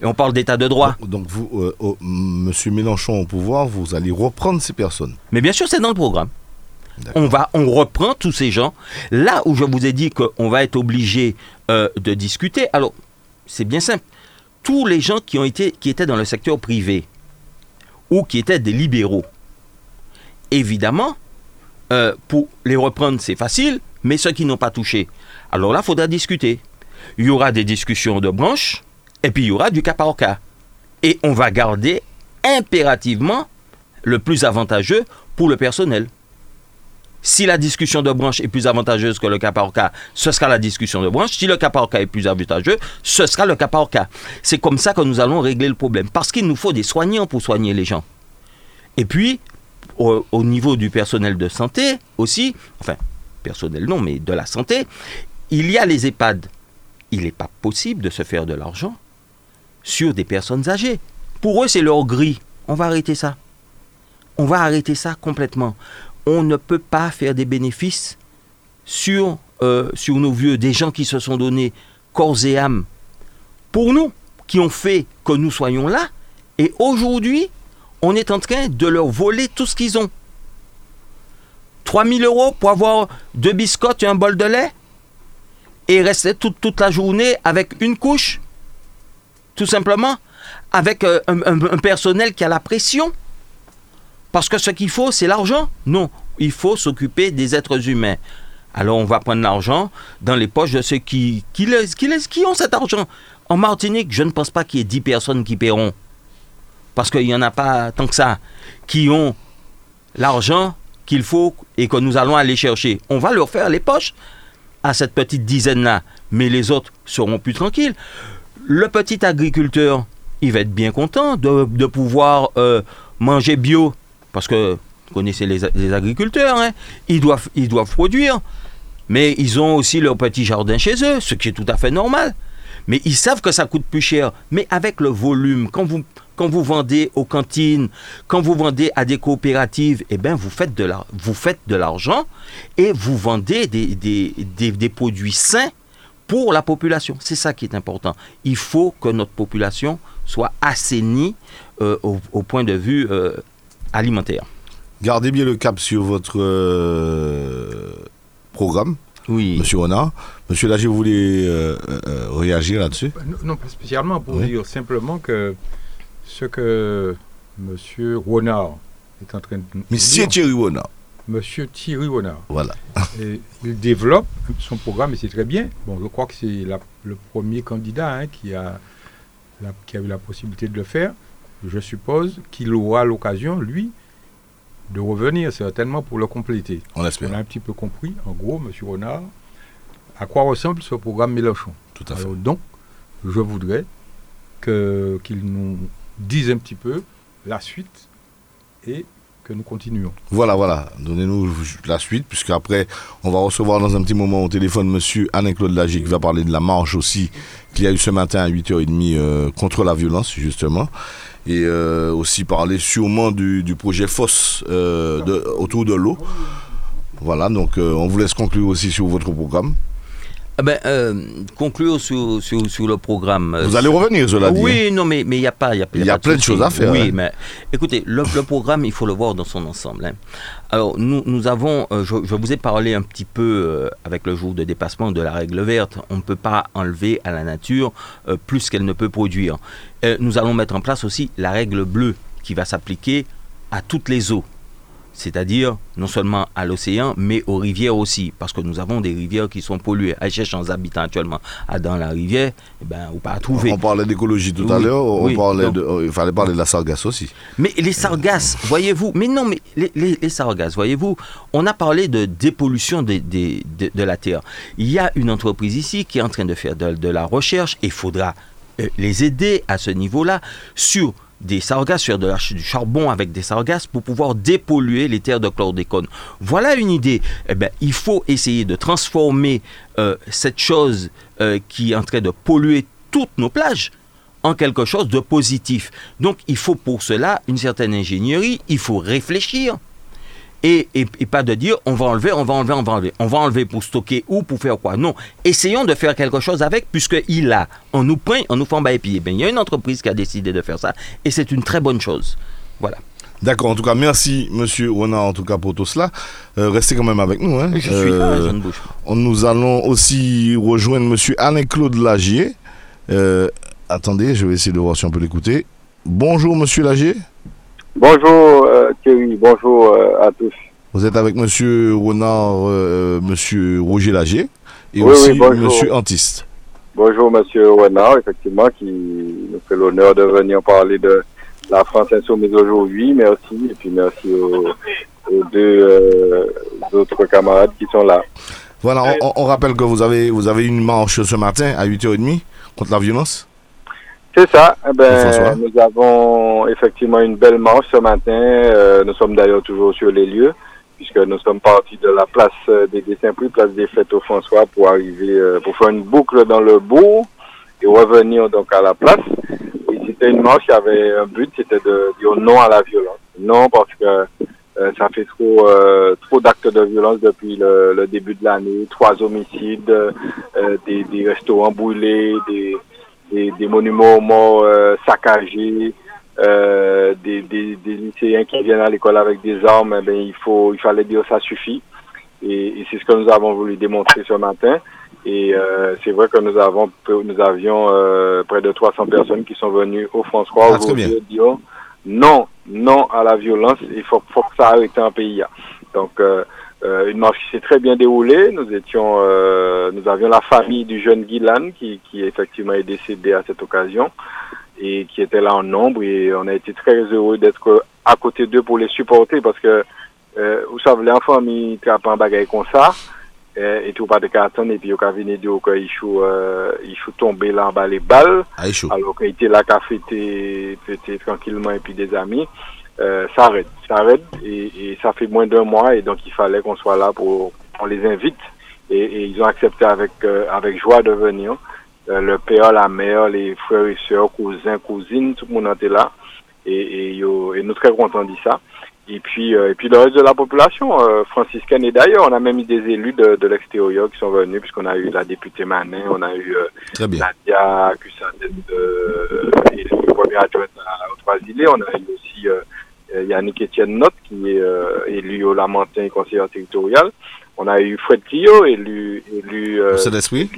Et on parle d'état de droit. Donc, donc vous, euh, oh, Monsieur Mélenchon au pouvoir, vous allez reprendre ces personnes. Mais bien sûr, c'est dans le programme. On, va, on reprend tous ces gens. Là où je vous ai dit qu'on va être obligé euh, de discuter, alors c'est bien simple. Tous les gens qui, ont été, qui étaient dans le secteur privé ou qui étaient des libéraux, évidemment, euh, pour les reprendre, c'est facile, mais ceux qui n'ont pas touché, alors là, il faudra discuter. Il y aura des discussions de branches, et puis il y aura du cas par. Et on va garder impérativement le plus avantageux pour le personnel. Si la discussion de branche est plus avantageuse que le cas par cas, ce sera la discussion de branche. Si le cas par cas est plus avantageux, ce sera le cas par cas. C'est comme ça que nous allons régler le problème. Parce qu'il nous faut des soignants pour soigner les gens. Et puis, au, au niveau du personnel de santé aussi, enfin, personnel non, mais de la santé, il y a les EHPAD. Il n'est pas possible de se faire de l'argent sur des personnes âgées. Pour eux, c'est leur gris. On va arrêter ça. On va arrêter ça complètement. On ne peut pas faire des bénéfices sur, euh, sur nos vieux, des gens qui se sont donnés corps et âme pour nous, qui ont fait que nous soyons là. Et aujourd'hui, on est en train de leur voler tout ce qu'ils ont. 3000 euros pour avoir deux biscottes et un bol de lait et rester toute la journée avec une couche, tout simplement, avec euh, un, personnel qui a la pression. Parce que ce qu'il faut, c'est l'argent. Non, il faut s'occuper des êtres humains. Alors on va prendre l'argent dans les poches de ceux qui, qui, le- qui, qui ont cet argent. En Martinique, je ne pense pas qu'il y ait 10 personnes qui paieront. Parce qu'il n'y en a pas tant que ça. Qui ont l'argent qu'il faut et que nous allons aller chercher. On va leur faire les poches à cette petite dizaine-là. Mais les autres seront plus tranquilles. Le petit agriculteur, il va être bien content de, pouvoir euh, manger bio. Parce que vous connaissez les, les agriculteurs, hein, ils, doivent, ils doivent produire. Mais ils ont aussi leur petit jardin chez eux, ce qui est tout à fait normal. Mais ils savent que ça coûte plus cher. Mais avec le volume, quand vous, quand vous vendez aux cantines, quand vous vendez à des coopératives, eh ben vous faites de l'argent et vous vendez des- des- des produits sains pour la population. C'est ça qui est important. Il faut que notre population soit assainie euh, au, au point de vue euh, alimentaire. Gardez bien le cap sur votre euh, programme, Oui. Monsieur Renard. Monsieur Lager, vous voulez euh, euh, euh, réagir là-dessus? Non, non, pas spécialement, pour Oui. dire simplement que ce que M. Renard est en train de nous Monsieur dire, Thierry Renard. Monsieur Thierry Renard, Voilà. et il développe son programme et c'est très bien. Bon, je crois que c'est le premier candidat hein, qui, a la- qui a eu la possibilité de le faire. Je suppose qu'il aura l'occasion, lui, de revenir certainement pour le compléter. On On a un petit peu compris, en gros, M. Renard, à quoi ressemble ce programme Mélenchon? Tout à fait. Alors donc, je voudrais qu'il nous dise un petit peu la suite et nous continuons. Voilà, voilà. Donnez-nous la suite, puisque après, on va recevoir dans un petit moment au téléphone Monsieur Alain-Claude Lagier qui va parler de la marche aussi qu'il y a eu ce matin à 8h30 euh, contre la violence, justement. Et euh, aussi parler sûrement du, projet FOSS euh, autour de l'eau. Voilà, donc on vous laisse conclure aussi sur votre programme. Ah ben, euh, conclure sur, sur, sur le programme. euh, Vous allez revenir, cela dit. hein. Oui, non, mais il n'y a pas. Il y a, Il y a pas plein de choses à faire, Oui, hein. mais écoutez, le, le programme, il faut le voir dans son ensemble. hein. Alors, nous, nous avons, euh, je, je vous ai parlé un petit peu euh, avec le jour de dépassement de la règle verte. On ne peut pas enlever à la nature plus qu'elle ne peut produire. Nous allons mettre en place aussi la règle bleue qui va s'appliquer à toutes les eaux. C'est-à-dire non seulement à l'océan, mais aux rivières aussi, parce que nous avons des rivières qui sont polluées. À sans habitants actuellement à dans la rivière, eh ben, ou pas à trouver. On parlait d'écologie tout à l'heure, on oui, parlait donc- de, euh, il fallait parler de la sargasse aussi. Mais les sargasses, voyez-vous, mais non, mais les, les, les sargasses, voyez-vous, on a parlé de dépollution des- de, de la terre. Il y a une entreprise ici qui est en train de faire de, de la recherche et il faudra euh, les aider à ce niveau-là sur des sargasses, sur de la du charbon avec des sargasses pour pouvoir dépolluer les terres de chlordécone. Voilà une idée. Eh ben, il faut essayer de transformer euh, cette chose euh, qui est en train de polluer toutes nos plages en quelque chose de positif. Donc il faut pour cela une certaine ingénierie, il faut réfléchir. Et, et- et pas de dire on va enlever, on va enlever, on va enlever. On va enlever pour stocker ou pour faire quoi Non. Essayons de faire quelque chose avec, puisqu'il a. On nous prend, on nous fait en bas et puis, eh bien, il y a une entreprise qui a décidé de faire ça. Et c'est une très bonne chose. Voilà. D'accord, en tout cas, merci Monsieur Renard en tout cas pour tout cela. Euh, restez quand même avec nous. Hein. Je suis là, Euh, je ne bouge pas. On- Nous allons aussi rejoindre Monsieur Alain-Claude Lagier. Euh, attendez, je vais essayer de voir si on peut l'écouter. Bonjour Monsieur Lagier. Bonjour euh, Thierry, bonjour euh, à tous. Vous êtes avec Monsieur Renard, euh, Monsieur Roger Lagier et Oui, aussi oui. Monsieur Antiste. Bonjour Monsieur Renard, effectivement, qui nous fait l'honneur de venir parler de, la France Insoumise aujourd'hui. Merci. Et puis merci aux, deux autres camarades qui sont là. Voilà, on, rappelle que vous avez, vous avez une marche ce matin à 8h30 contre la violence. C'est ça. Eh ben, nous avons effectivement une belle marche ce matin. nous sommes d'ailleurs toujours sur les lieux puisque nous sommes partis de la place des dessins plus place des fêtes au François pour arriver, euh, pour faire une boucle dans le bourg et revenir donc à la place. Et c'était une marche qui avait un but, c'était de dire non à la violence. Non parce que euh, ça fait trop euh, trop d'actes de violence depuis le, début de l'année, trois homicides, des, des, restaurants brûlés, des, des, des monuments morts saccagés. Euh, des, des, des, lycéens qui viennent à l'école avec des armes, eh ben, il, faut, il fallait dire ça suffit. Et, et c'est ce que nous avons voulu démontrer ce matin. Et euh, c'est vrai que nous avons nous avions euh, près de 300 personnes qui sont venues au François ah, aujourd'hui dire non, non à la violence. Il faut, faut que ça arrête en pays. Donc euh, euh, une marche qui s'est très bien déroulée. Nous étions, nous avions la famille du jeune Guilan qui, qui effectivement est décédé à cette occasion et qui étaient là en nombre. Et on a été très heureux d'être à côté d'eux pour les supporter parce que euh, vous savez l'enfant il trappe un bagage comme ça euh, et tout pas de carton et puis il a venir dire qu'il faut euh, il tomber là en bas les balles alors qu'il était là qu'à fêter tranquillement et puis des amis euh, ça arrête ça arrête et, et ça fait moins d'un mois et donc il fallait qu'on soit là pour on les invite et, et ils ont accepté avec euh, avec joie de venir euh, le père, la mère, les frères et sœurs, cousins, cousines, tout le monde était là. Et, et, et nous très contents de ça. Et puis, euh, et puis le reste de la population euh, franciscaine. Et d'ailleurs, on a même eu des élus de, de l'extérieur qui sont venus, puisqu'on a eu la députée Manin, on a eu euh, Nadia Cussadet, euh, et le premier adjoint aux Trois-Îlets. On a eu aussi Yannick Etienne Notte, qui est élu au Lamentin conseiller territorial. On a eu Fred Clio, élu, élu, euh, élu,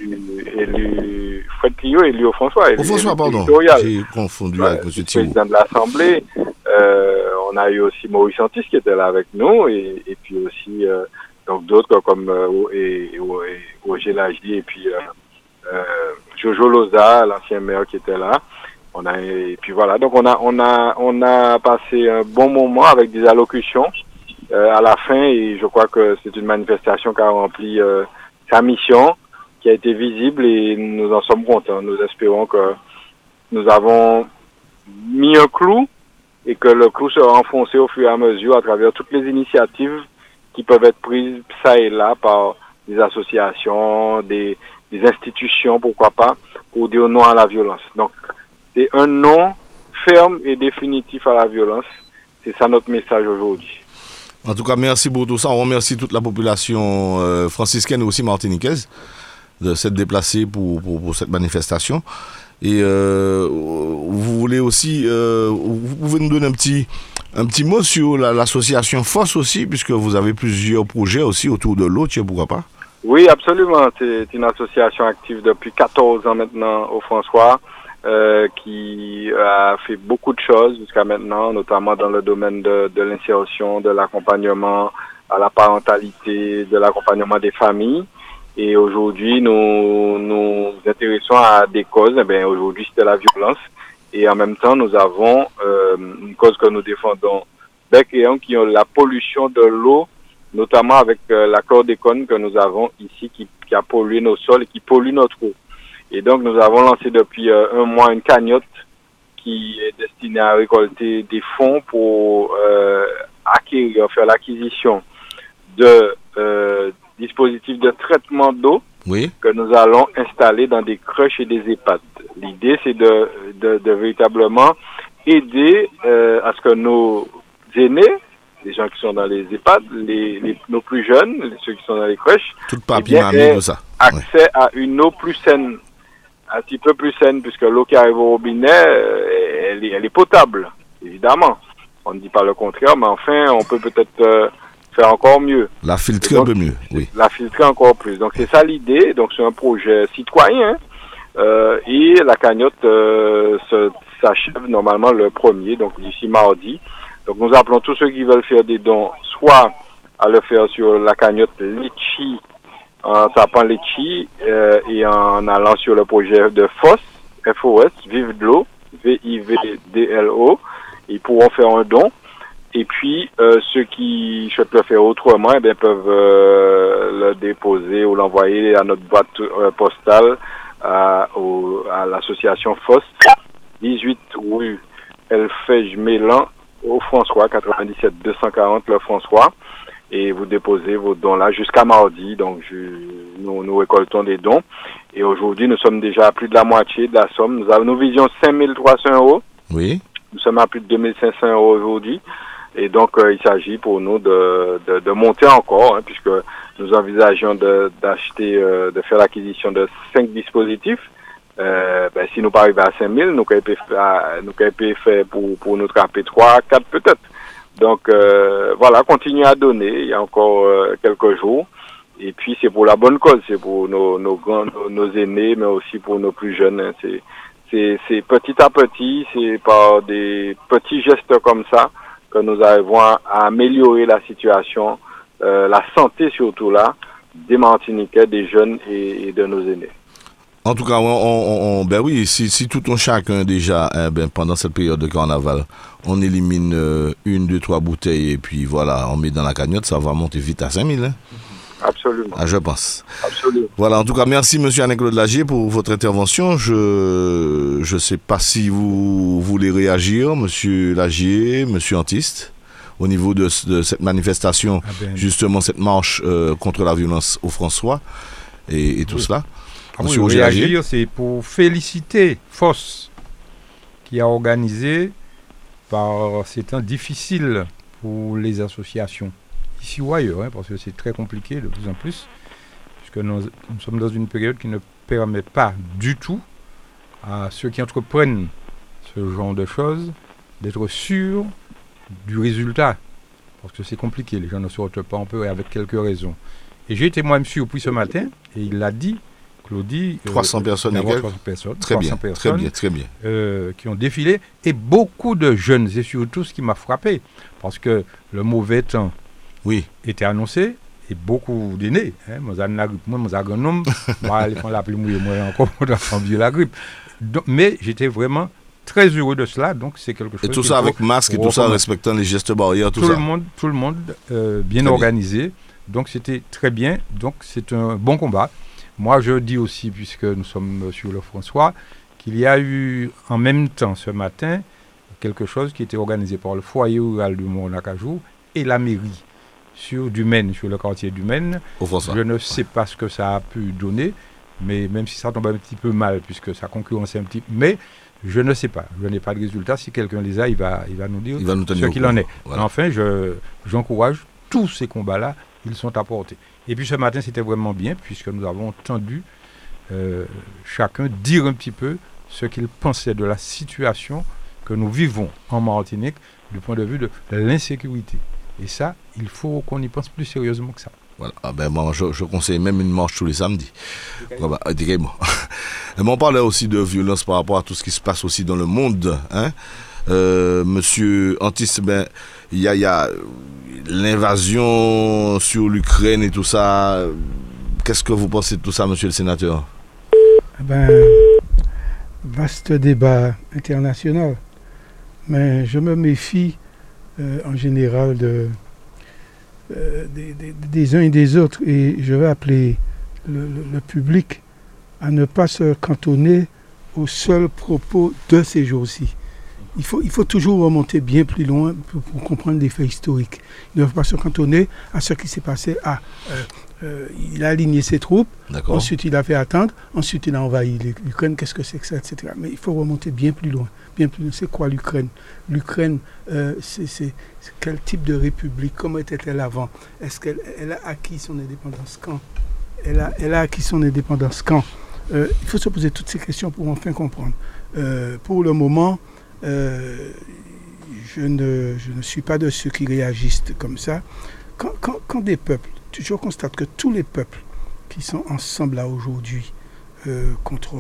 élu, Fred Clio, élu au François. Élu, au François, pardon. J'ai confondu avec M. Président de l'Assemblée. Euh, on a eu aussi Maurice Santis qui était là avec nous et, et puis aussi euh, donc d'autres comme euh, et, et, Roger Lagier et puis euh, euh, Jojo Loza, l'ancien maire qui était là. On a et puis voilà donc on a on a on a passé un bon moment avec des allocutions euh, à la fin et je crois que c'est une manifestation qui a rempli euh, sa mission, qui a été visible et nous en sommes contents. Nous espérons que nous avons mis un clou et que le clou sera enfoncé au fur et à mesure à travers toutes les initiatives qui peuvent être prises ça et là par des associations, des, des institutions, pourquoi pas, pour dire non à la violence. Donc, c'est un non ferme et définitif à la violence. C'est ça notre message aujourd'hui. En tout cas, merci pour tout ça. On remercie toute la population euh, franciscaine et aussi martiniquaise de s'être déplacée pour, pour, cette manifestation. Et euh, vous voulez aussi, euh, vous pouvez nous donner un petit, un petit mot sur l'association FOSS aussi, puisque vous avez plusieurs projets aussi autour de l'eau, pourquoi pas? Oui, absolument. C'est une association active depuis 14 ans maintenant au François. Euh, qui a fait beaucoup de choses jusqu'à maintenant, notamment dans le domaine de, de l'insertion, de l'accompagnement à la parentalité, de l'accompagnement des familles. Et aujourd'hui, nous nous intéressons à des causes. Eh bien, aujourd'hui, c'était la violence. Et en même temps, nous avons euh, une cause que nous défendons, bec et qui ont la pollution de l'eau, notamment avec euh, la chlordécone que nous avons ici, qui, qui a pollué nos sols et qui pollue notre eau. Et donc, nous avons lancé depuis euh, un mois une cagnotte qui est destinée à récolter des fonds pour euh, acquérir, faire l'acquisition de euh, dispositifs de traitement d'eau oui. que nous allons installer dans des crèches et des EHPAD. L'idée, c'est de, de, de, véritablement aider euh, à ce que nos aînés, les gens qui sont dans les EHPAD, les, les nos plus jeunes, ceux qui sont dans les crèches, Tout eh bien, aient ça. accès à une eau plus saine un petit peu plus saine, puisque l'eau qui arrive au robinet, euh, elle, est, elle est potable, évidemment. On ne dit pas le contraire, mais enfin, on peut peut-être euh, faire encore mieux. La filtrer un peu mieux, oui. La filtrer encore plus. Donc c'est ça l'idée. Donc c'est un projet citoyen. Euh, et la cagnotte euh, s'achève normalement le premier, donc d'ici mardi. Donc nous appelons tous ceux qui veulent faire des dons, soit à le faire sur la cagnotte Litchi en tapant les chi euh, et en allant sur le projet de FOS, FOS, Vive de l'eau, V-I-V-D-L-O. ils pourront faire un don. Et puis, ceux qui souhaitent le faire autrement, eh bien, peuvent le déposer ou l'envoyer à notre boîte postale à, à l'association FOST, 18 rue Elfège Mélan, au François, 97 240 le François. Et vous déposez vos dons là jusqu'à mardi. Donc, nous, nous récoltons des dons. Et aujourd'hui, nous sommes déjà à plus de la moitié de la somme. Nous avons nos visions 5300 euros. Oui. Nous sommes à plus de 2500 euros aujourd'hui. Et donc, euh, il s'agit pour nous de, de, de monter encore, hein, puisque nous envisageons d'acheter, euh, de, faire l'acquisition de cinq dispositifs. Euh, ben, si nous pas à 5000, nous pouvons nous faire pour, pour nous trapper 3, 4 peut-être. Donc euh, voilà, continuer à donner. Il y a encore euh, quelques jours. Et puis c'est pour la bonne cause, c'est pour nos, nos grands, nos, aînés, mais aussi pour nos plus jeunes. Hein. C'est, c'est, petit à petit, c'est par des petits gestes comme ça que nous arrivons à, améliorer la situation, euh, la santé surtout là, des Martiniquais, des jeunes et de nos aînés. En tout cas, on, ben oui, si, tout un chacun déjà, eh ben, pendant cette période de carnaval, on élimine euh, une, deux, trois bouteilles et puis voilà, on met dans la cagnotte, ça va monter vite à 5000. Hein? Absolument. Ah, je pense. Absolument. Voilà, en tout cas, merci Monsieur Anne-Claude Lagier pour votre intervention. Je ne sais pas si vous voulez réagir, Monsieur Lagier, Monsieur Antiste, au niveau de, cette manifestation, ah ben. justement cette marche euh, contre la violence au François et, tout cela. Ah oui, réagir, c'est pour féliciter FOS qui a organisé par ces temps difficiles pour les associations, ici ou ailleurs, hein, parce que c'est très compliqué de plus en plus, puisque nous, sommes dans une période qui ne permet pas du tout à ceux qui entreprennent ce genre de choses d'être sûrs du résultat. Parce que c'est compliqué, les gens ne se retrouvent pas un peu et avec quelques raisons. Et j'ai été moi-même surpris ce matin, et il l'a dit, 300 euh, personnes, 300 personnes, très bien, très bien, très bien. Euh, qui ont défilé et beaucoup de jeunes. C'est surtout ce qui m'a frappé parce que le mauvais temps oui. était annoncé et beaucoup d'aînés. Hein, moi, je agronome, moi, ils font la plus mouillée, moi encore, *laughs* pour la grippe. mais j'étais vraiment très heureux de cela. Donc, c'est quelque chose. Et tout ça avec masque et tout ça en respectant les gestes barrières, tout, tout ça. Le monde, tout le monde euh, bien organisé. Donc, c'était très bien. Donc, c'est un bon combat. Moi, je dis aussi, puisque nous sommes sur le François, qu'il y a eu en même temps ce matin quelque chose qui était organisé par le foyer rural du Mont-Nacajou et la mairie sur Dumaine, sur le quartier Dumaine. Je ne sais pas ce que ça a pu donner, mais même si ça tombe un petit peu mal, puisque ça concurrence un petit peu, mais je ne sais pas. Je n'ai pas de résultat. Si quelqu'un les a, il va, il va nous dire ce qu'il en est. Enfin, j'encourage tous ces combats-là, ils sont apportés. Et puis ce matin, c'était vraiment bien, puisque nous avons entendu euh, chacun dire un petit peu ce qu'il pensait de la situation que nous vivons en Martinique du point de vue de l'insécurité. Et ça, il faut qu'on y pense plus sérieusement que ça. Voilà. Ah ben moi, je, conseille même une marche tous les samedis. Voilà. *laughs* Mais on parlait aussi de violence par rapport à tout ce qui se passe aussi dans le monde. Hein? Euh, monsieur Antis, ben, il y a, l'invasion sur l'Ukraine et tout ça. Qu'est-ce que vous pensez de tout ça, monsieur le sénateur? Eh ben, Vaste débat international. Mais je me méfie euh, en général euh, des, uns et des autres. Et je vais appeler le public à ne pas se cantonner aux seuls propos de ces jours-ci il faut, il faut toujours remonter bien plus loin pour, comprendre des faits historiques. Il ne faut pas se cantonner à ce qui s'est passé. Ah, euh, euh, il a aligné ses troupes, ensuite il a fait attendre, ensuite il a envahi l'Ukraine, qu'est-ce que c'est que ça, etc. Mais il faut remonter bien plus loin. Bien plus loin. C'est quoi l'Ukraine? L'Ukraine, euh, c'est quel type de république? Comment était-elle avant? Est-ce qu'elle elle a acquis son indépendance quand? Elle a, elle a acquis son indépendance quand? Il faut se poser toutes ces questions pour enfin comprendre. pour le moment, euh, je, ne, je, ne, suis pas de ceux qui réagissent comme ça. Quand, quand, des peuples, je constate que tous les peuples qui sont ensemble là aujourd'hui euh, contre,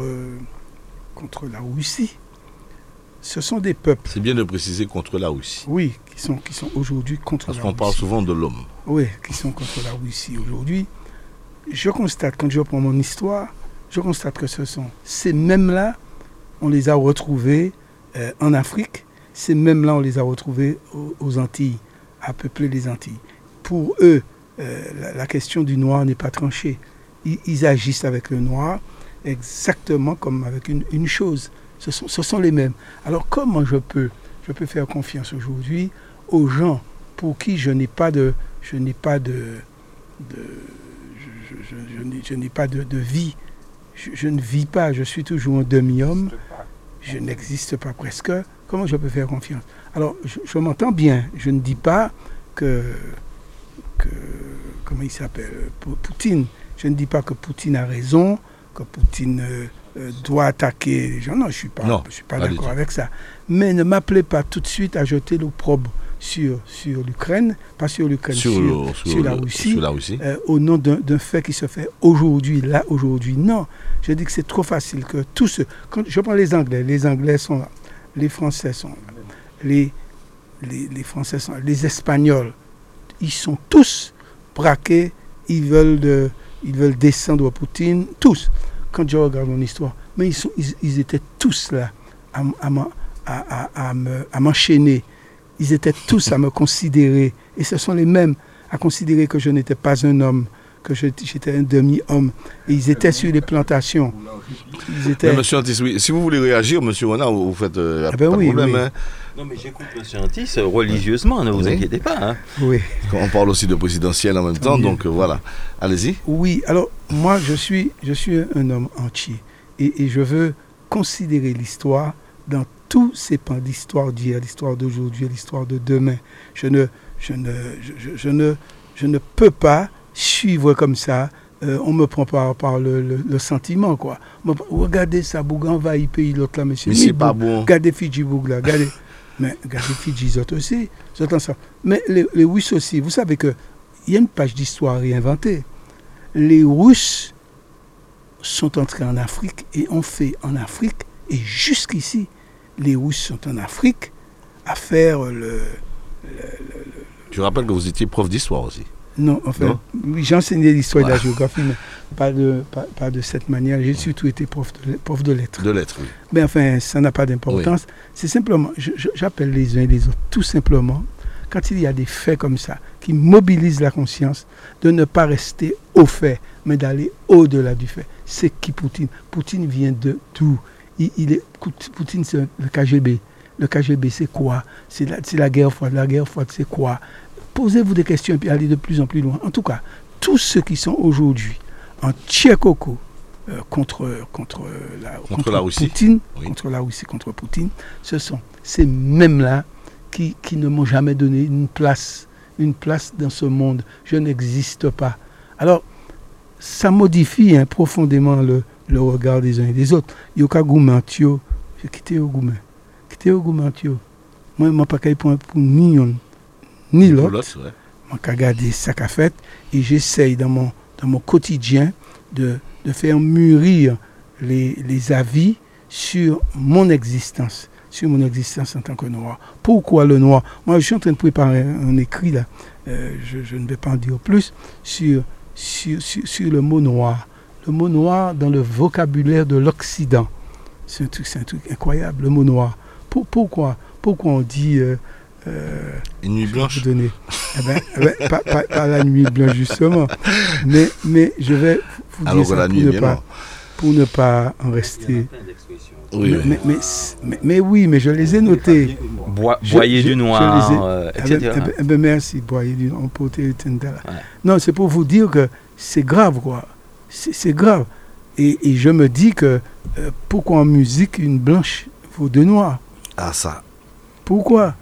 contre la Russie, ce sont des peuples. C'est bien de préciser contre la Russie. Oui, qui sont, qui sont aujourd'hui contre Parce la Russie. Parce qu'on parle souvent de l'homme. Oui, qui sont contre la Russie aujourd'hui. Je constate, quand je reprends mon histoire, je constate que ce sont ces mêmes-là, on les a retrouvés euh, en Afrique ces mêmes-là, on les a retrouvés aux, Antilles, à peupler les Antilles. Pour eux, euh, la, question du noir n'est pas tranchée. Ils, agissent avec le noir exactement comme avec une, chose. Ce sont, ce sont, les mêmes. Alors comment je peux, je peux faire confiance aujourd'hui aux gens pour qui je n'ai pas de, je n'ai pas de, je, n'ai pas de, vie? Je, ne vis pas, je suis toujours un demi-homme. Je n'existe pas presque. Comment je peux faire confiance? Alors, je, m'entends bien. Je ne dis pas que, que comment il s'appelle, Poutine. Je ne dis pas que Poutine a raison, que Poutine euh, euh, doit attaquer les gens. Non, je ne suis pas, je suis pas d'accord avec ça. Mais ne m'appelez pas tout de suite à jeter l'opprobre sur, sur l'Ukraine, pas sur l'Ukraine, sur, sur, la Russie, euh, au nom d'un fait qui se fait aujourd'hui, là, aujourd'hui. Non, je dis que c'est trop facile que tous ceux... Quand je prends les Anglais, les Anglais sont là, les Français sont là, les, les, les Français sont là, les Espagnols, ils sont tous braqués, ils veulent, ils veulent descendre à Poutine, tous. Quand je regarde mon histoire, mais ils, sont, ils, étaient tous là à, à, à, à m'enchaîner ils étaient tous à me considérer, et ce sont les mêmes à considérer que je n'étais pas un homme, que j'étais un demi-homme. Et ils étaient sur les plantations. Mais monsieur Antis, si vous voulez réagir, monsieur Renard, vous faites euh, ah ben pas de problème. Hein. Non, mais j'écoute monsieur Antis euh, religieusement, ne vous inquiétez pas. Hein. Oui. On parle aussi de présidentiel en même temps, donc euh, voilà. Allez-y. Oui, alors moi, je suis, je suis un homme entier. Et, et je veux considérer l'histoire dans tous ces pans d'histoire d'hier, l'histoire d'aujourd'hui, l'histoire de demain. Je ne, je, ne, je, ne, je ne peux pas suivre comme ça. Euh, on me prend par, par le, le, sentiment, quoi. Regardez ça, Bougan va y payer l'autre là, monsieur. Mais c'est pas bon. Regardez Fidji Boug là, regardez. *laughs* Mais regardez Fidji, autres aussi. Mais les, les Russes aussi, vous savez qu'il y a une page d'histoire réinventée. Les Russes sont entrés en Afrique et ont fait en Afrique et jusqu'ici les Russes sont en Afrique à faire le. Je rappelle que vous étiez prof d'histoire aussi. Non, enfin, oui, j'enseignais l'histoire et la géographie, mais pas de, pas, de cette manière. J'ai surtout été prof de, prof de lettres. De lettres, oui. Mais enfin, ça n'a pas d'importance. C'est simplement, j'appelle les uns et les autres, tout simplement, quand il y a des faits comme ça, qui mobilisent la conscience, de ne pas rester au fait, mais d'aller au-delà du fait. C'est qui Poutine? Poutine vient de tout il, est, Poutine, c'est le KGB. Le KGB, c'est quoi? C'est la, la, guerre froide. La guerre froide, c'est quoi? Posez-vous des questions et puis allez de plus en plus loin. En tout cas, tous ceux qui sont aujourd'hui en Tchécoco euh, contre, contre, la, contre, la Russie. Poutine, contre la Russie, contre Poutine, ce sont ces mêmes-là qui, qui ne m'ont jamais donné une place, une place dans ce monde. Je n'existe pas. Alors, ça modifie hein, profondément le, le regard des uns et des autres. Yo ka goumen yo, j'ai quitté goumen. Quitté yo. Moi, je ne pas pour, pour ni l'autre. Je vais regarder ça qu'a fait et j'essaye dans mon, dans mon quotidien de, de faire mûrir les, les avis sur mon existence sur mon existence en tant que noir. Pourquoi le noir? Moi, je suis en train de préparer un écrit, là, euh, je, je, ne vais pas en dire plus, sur, sur, sur, sur le mot noir le mot noir dans le vocabulaire de l'Occident. C'est un un truc incroyable, le mot noir. pourquoi? Pourquoi on dit... Euh, euh, Une nuit blanche donner. Eh ben, eh ben, pas, la nuit blanche, justement. Mais, mais je vais vous dire ça pour, ne pas, pour ne pas en rester... Oui, mais, mais, mais, oui, mais je les ai notés. boyer du noir, euh, eh ben. Eh ben, merci, boyer du noir. Non, c'est pour vous dire que c'est grave, quoi c'est grave. Et, je me dis que euh, pourquoi en musique une blanche vaut deux noirs? Ah ça. Pourquoi?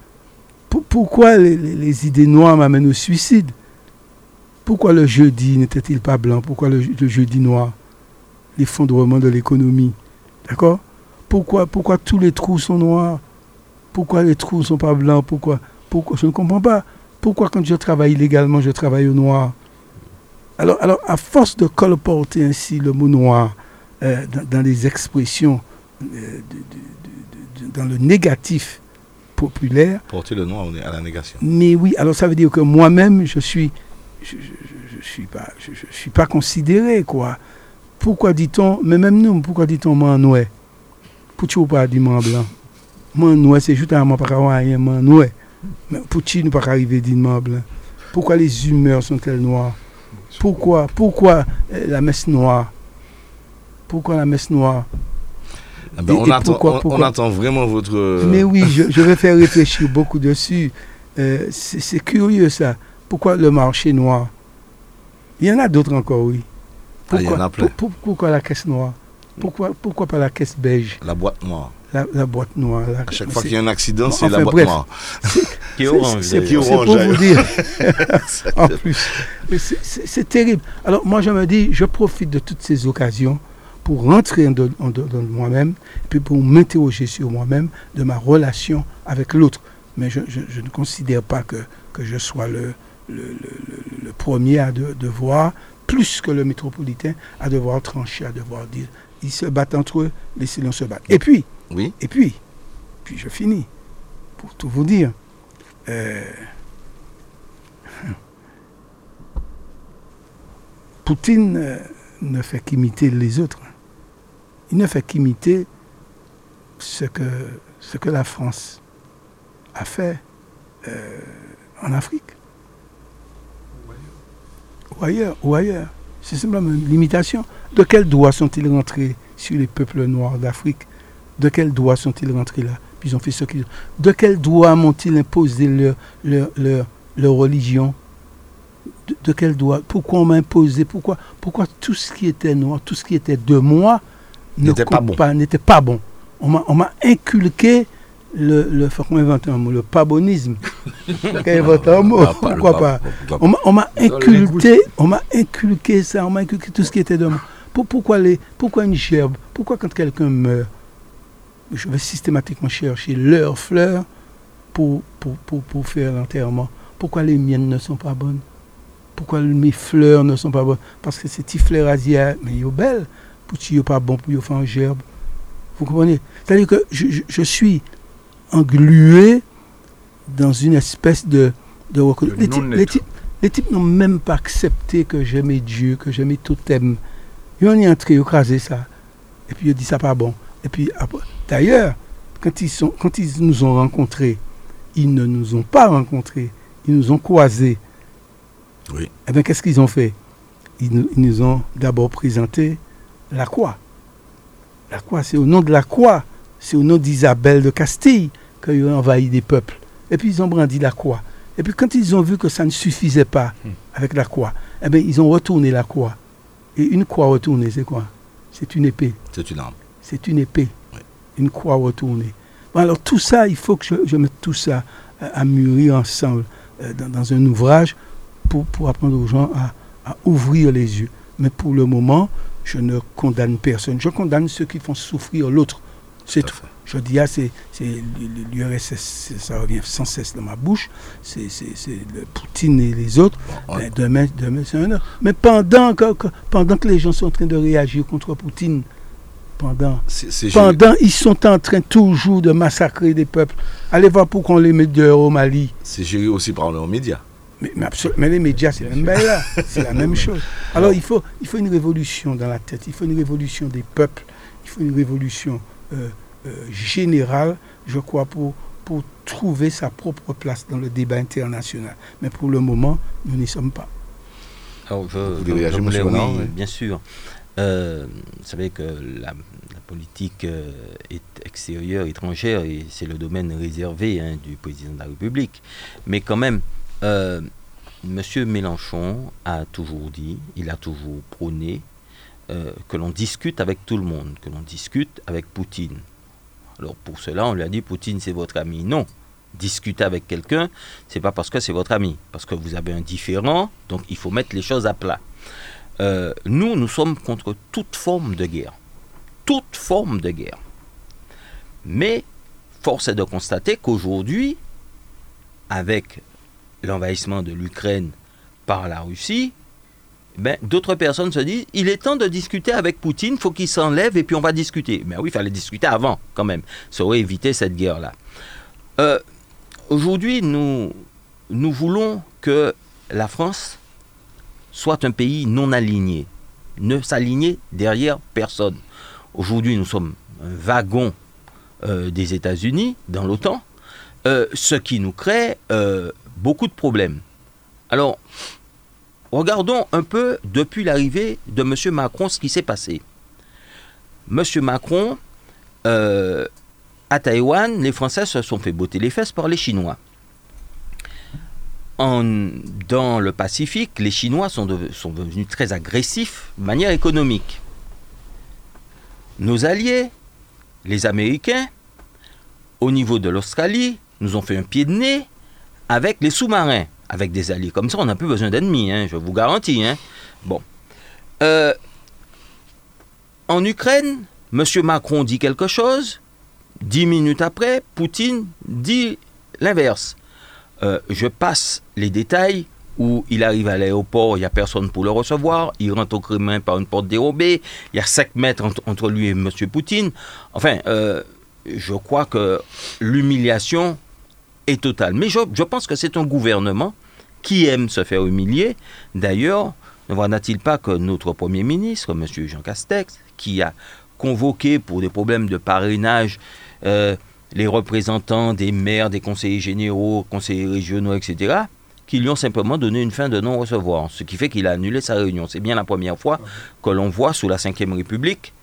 Pourquoi les, idées noires m'amènent au suicide? Pourquoi le jeudi n'était-il pas blanc? Pourquoi le, jeudi noir? L'effondrement de l'économie. D'accord? Pourquoi, pourquoi tous les trous sont noirs? Pourquoi les trous ne sont pas blancs? Pourquoi, Je ne comprends pas. Pourquoi quand je travaille illégalement, je travaille au noir? Alors, alors, à force de colporter ainsi le mot noir euh, dans, les expressions, euh, dans le négatif populaire. Porter le est à la négation. Mais oui, alors ça veut dire que moi-même, je suis, je, je, suis pas, je, suis pas considéré quoi. Pourquoi dit-on, mais même nous, pourquoi dit-on noir Pourquoi pas dit moi blanc? Man noir, c'est juste un man man noir. Mais Poutine ne pas arriver d'une blanc. Pourquoi les humeurs sont-elles noires? Pourquoi Pourquoi euh, la messe noire? Pourquoi la messe noire? Ah ben, on, attend, on, attend, vraiment votre... Euh, Mais oui, je, vais *laughs* faire réfléchir beaucoup dessus. Euh, c'est curieux ça. Pourquoi le marché noir? Il y en a d'autres encore, oui. Pourquoi, ah, il y en a plein. pourquoi la caisse noire? Pourquoi, pourquoi pas la caisse beige? La boîte noire. La, boîte noire. à chaque fois qu'il y a un accident, c'est la boîte noire. *laughs* *laughs* qui est orange. C'est pour vous dire. en plus. C'est terrible. Alors moi, je me dis, je profite de toutes ces occasions pour rentrer en, de, moi-même, puis pour m'interroger sur moi-même, de ma relation avec l'autre. Mais je, ne considère pas que, que je sois le, le, le, premier à devoir, plus que le métropolitain, à devoir trancher, à devoir dire, ils se battent entre eux, laissez-les se battre. Et puis, oui. et puis, puis je finis, pour tout vous dire, euh, *laughs* Poutine euh, ne fait qu'imiter les autres il ne fait qu'imiter ce que, ce que la France a fait euh, en Afrique. Ou ailleurs. Ou ailleurs. C'est simplement une limitation. De quel droit sont-ils rentrés sur les peuples noirs d'Afrique? De quel droit sont-ils rentrés là? Puis ils ont fait ce qu'ils ont. De quel droit m'ont-ils imposé leur, leur, leur, religion? De, quel Pourquoi on m'a imposé? Pourquoi, pourquoi tout ce qui était noir, tout ce qui était de moi, n'était pas bon. N'était pas bon. On m'a inculqué le, le, faut qu'on invente un mot, le pabonisme. *laughs* invente un mot, pourquoi pas? On m'a inculqué, on m'a inculqué ça, on m'a inculqué tout ce qui était de moi. pourquoi, les, pourquoi une gerbe? Pourquoi quand quelqu'un meurt, je vais systématiquement chercher leurs fleurs pour, pour, pour, pour faire l'enterrement? Pourquoi les miennes ne sont pas bonnes? Pourquoi mes fleurs ne sont pas bonnes? Parce que ces petits fleurs asiatiques, mais ils sont belles que pas bon pour faire un gerbe. Vous comprenez? C'est-à-dire que je, suis englué dans une espèce de, de les, types, n'ont même pas accepté que j'aimais Dieu, que j'aimais totem. Ils ont entré, ils ont crasé ça. Et puis ils ont dit ça pas bon. Et puis d'ailleurs, quand ils, sont, quand ils nous ont rencontrés, ils ne nous ont pas rencontrés, ils nous ont croisés. Oui. Et eh bien, qu'est-ce qu'ils ont fait? Ils nous ont d'abord présenté la croix. La croix, c'est au nom de la croix, c'est au nom d'Isabelle de Castille qu'ils ont envahi des peuples. Et puis ils ont brandi la croix. Et puis quand ils ont vu que ça ne suffisait pas hmm. avec la croix, eh bien, ils ont retourné la croix. Et une croix retournée, c'est quoi? C'est une épée. C'est une arme. C'est une épée. Une croix retournée. alors tout ça, il faut que je, mette tout ça à, mûrir ensemble euh, dans, un ouvrage pour, pour apprendre aux gens à ouvrir les yeux. Mais pour le moment, je ne condamne personne. Je condamne ceux qui font souffrir l'autre. C'est tout. Je dis, ah, c'est l'URSS, ça revient sans cesse dans ma bouche, c'est Poutine et les autres. Ben, demain, demain c'est un autre. Mais pendant que, pendant que les gens sont en train de réagir contre Poutine, pendant, pendant ils sont en train toujours de massacrer des peuples. Allez voir pour qu'on les mette dehors au Mali. C'est géré aussi par leurs médias. Mais, mais, les médias, c'est la même, c'est la même chose. Alors il faut, il faut une révolution dans la tête, il faut une révolution des peuples, il faut une révolution euh, euh, générale, je crois, pour, pour trouver sa propre place dans le débat international. Mais pour le moment, nous n'y sommes pas. Alors, je, Vous bien sûr. Euh, vous savez que la, politique est extérieure, étrangère, et c'est le domaine réservé hein, du président de la République. Mais quand même, euh, Monsieur Mélenchon a toujours dit, il a toujours prôné euh, que l'on discute avec tout le monde, que l'on discute avec Poutine. Alors pour cela, on lui a dit Poutine c'est votre ami. Non, discuter avec quelqu'un, c'est pas parce que c'est votre ami, parce que vous avez un différent, donc il faut mettre les choses à plat. Euh, nous, nous sommes contre toute forme de guerre, toute forme de guerre. Mais force est de constater qu'aujourd'hui, avec l'envahissement de l'Ukraine par la Russie, ben, d'autres personnes se disent il est temps de discuter avec Poutine, il faut qu'il s'enlève et puis on va discuter. Mais oui, il fallait discuter avant quand même. Ça aurait évité cette guerre-là. Euh, aujourd'hui, nous, nous voulons que la France soit un pays non aligné, ne s'aligner derrière personne. Aujourd'hui, nous sommes un wagon des États-Unis dans l'OTAN, ce qui nous crée beaucoup de problèmes. Alors, regardons un peu depuis l'arrivée de M. Macron ce qui s'est passé. M. Macron, à Taïwan, les Français se sont fait botter les fesses par les Chinois. dans le Pacifique, les Chinois sont, sont devenus très agressifs de manière économique. Nos alliés, les Américains, au niveau de l'Australie, nous ont fait un pied de nez avec les sous-marins. Avec des alliés comme ça, on n'a plus besoin d'ennemis, hein, je vous garantis. Hein. Bon. Euh, en Ukraine, M. Macron dit quelque chose, Dix minutes après, Poutine dit l'inverse. Euh, je passe les détails où il arrive à l'aéroport, il n'y a personne pour le recevoir, il rentre au Kremlin par une porte dérobée, il y a 5 mètres entre, lui et M. Poutine. Enfin, euh, je crois que l'humiliation est. Mais je, je pense que c'est un gouvernement qui aime se faire humilier. D'ailleurs, ne voit-il pas que notre Premier ministre, M. Jean Castex, qui a convoqué pour des problèmes de parrainage euh, les représentants des maires, des conseillers généraux, conseillers régionaux, etc., qui lui ont simplement donné une fin de non-recevoir, ce qui fait qu'il a annulé sa réunion. C'est bien la première fois que l'on voit sous la Ve République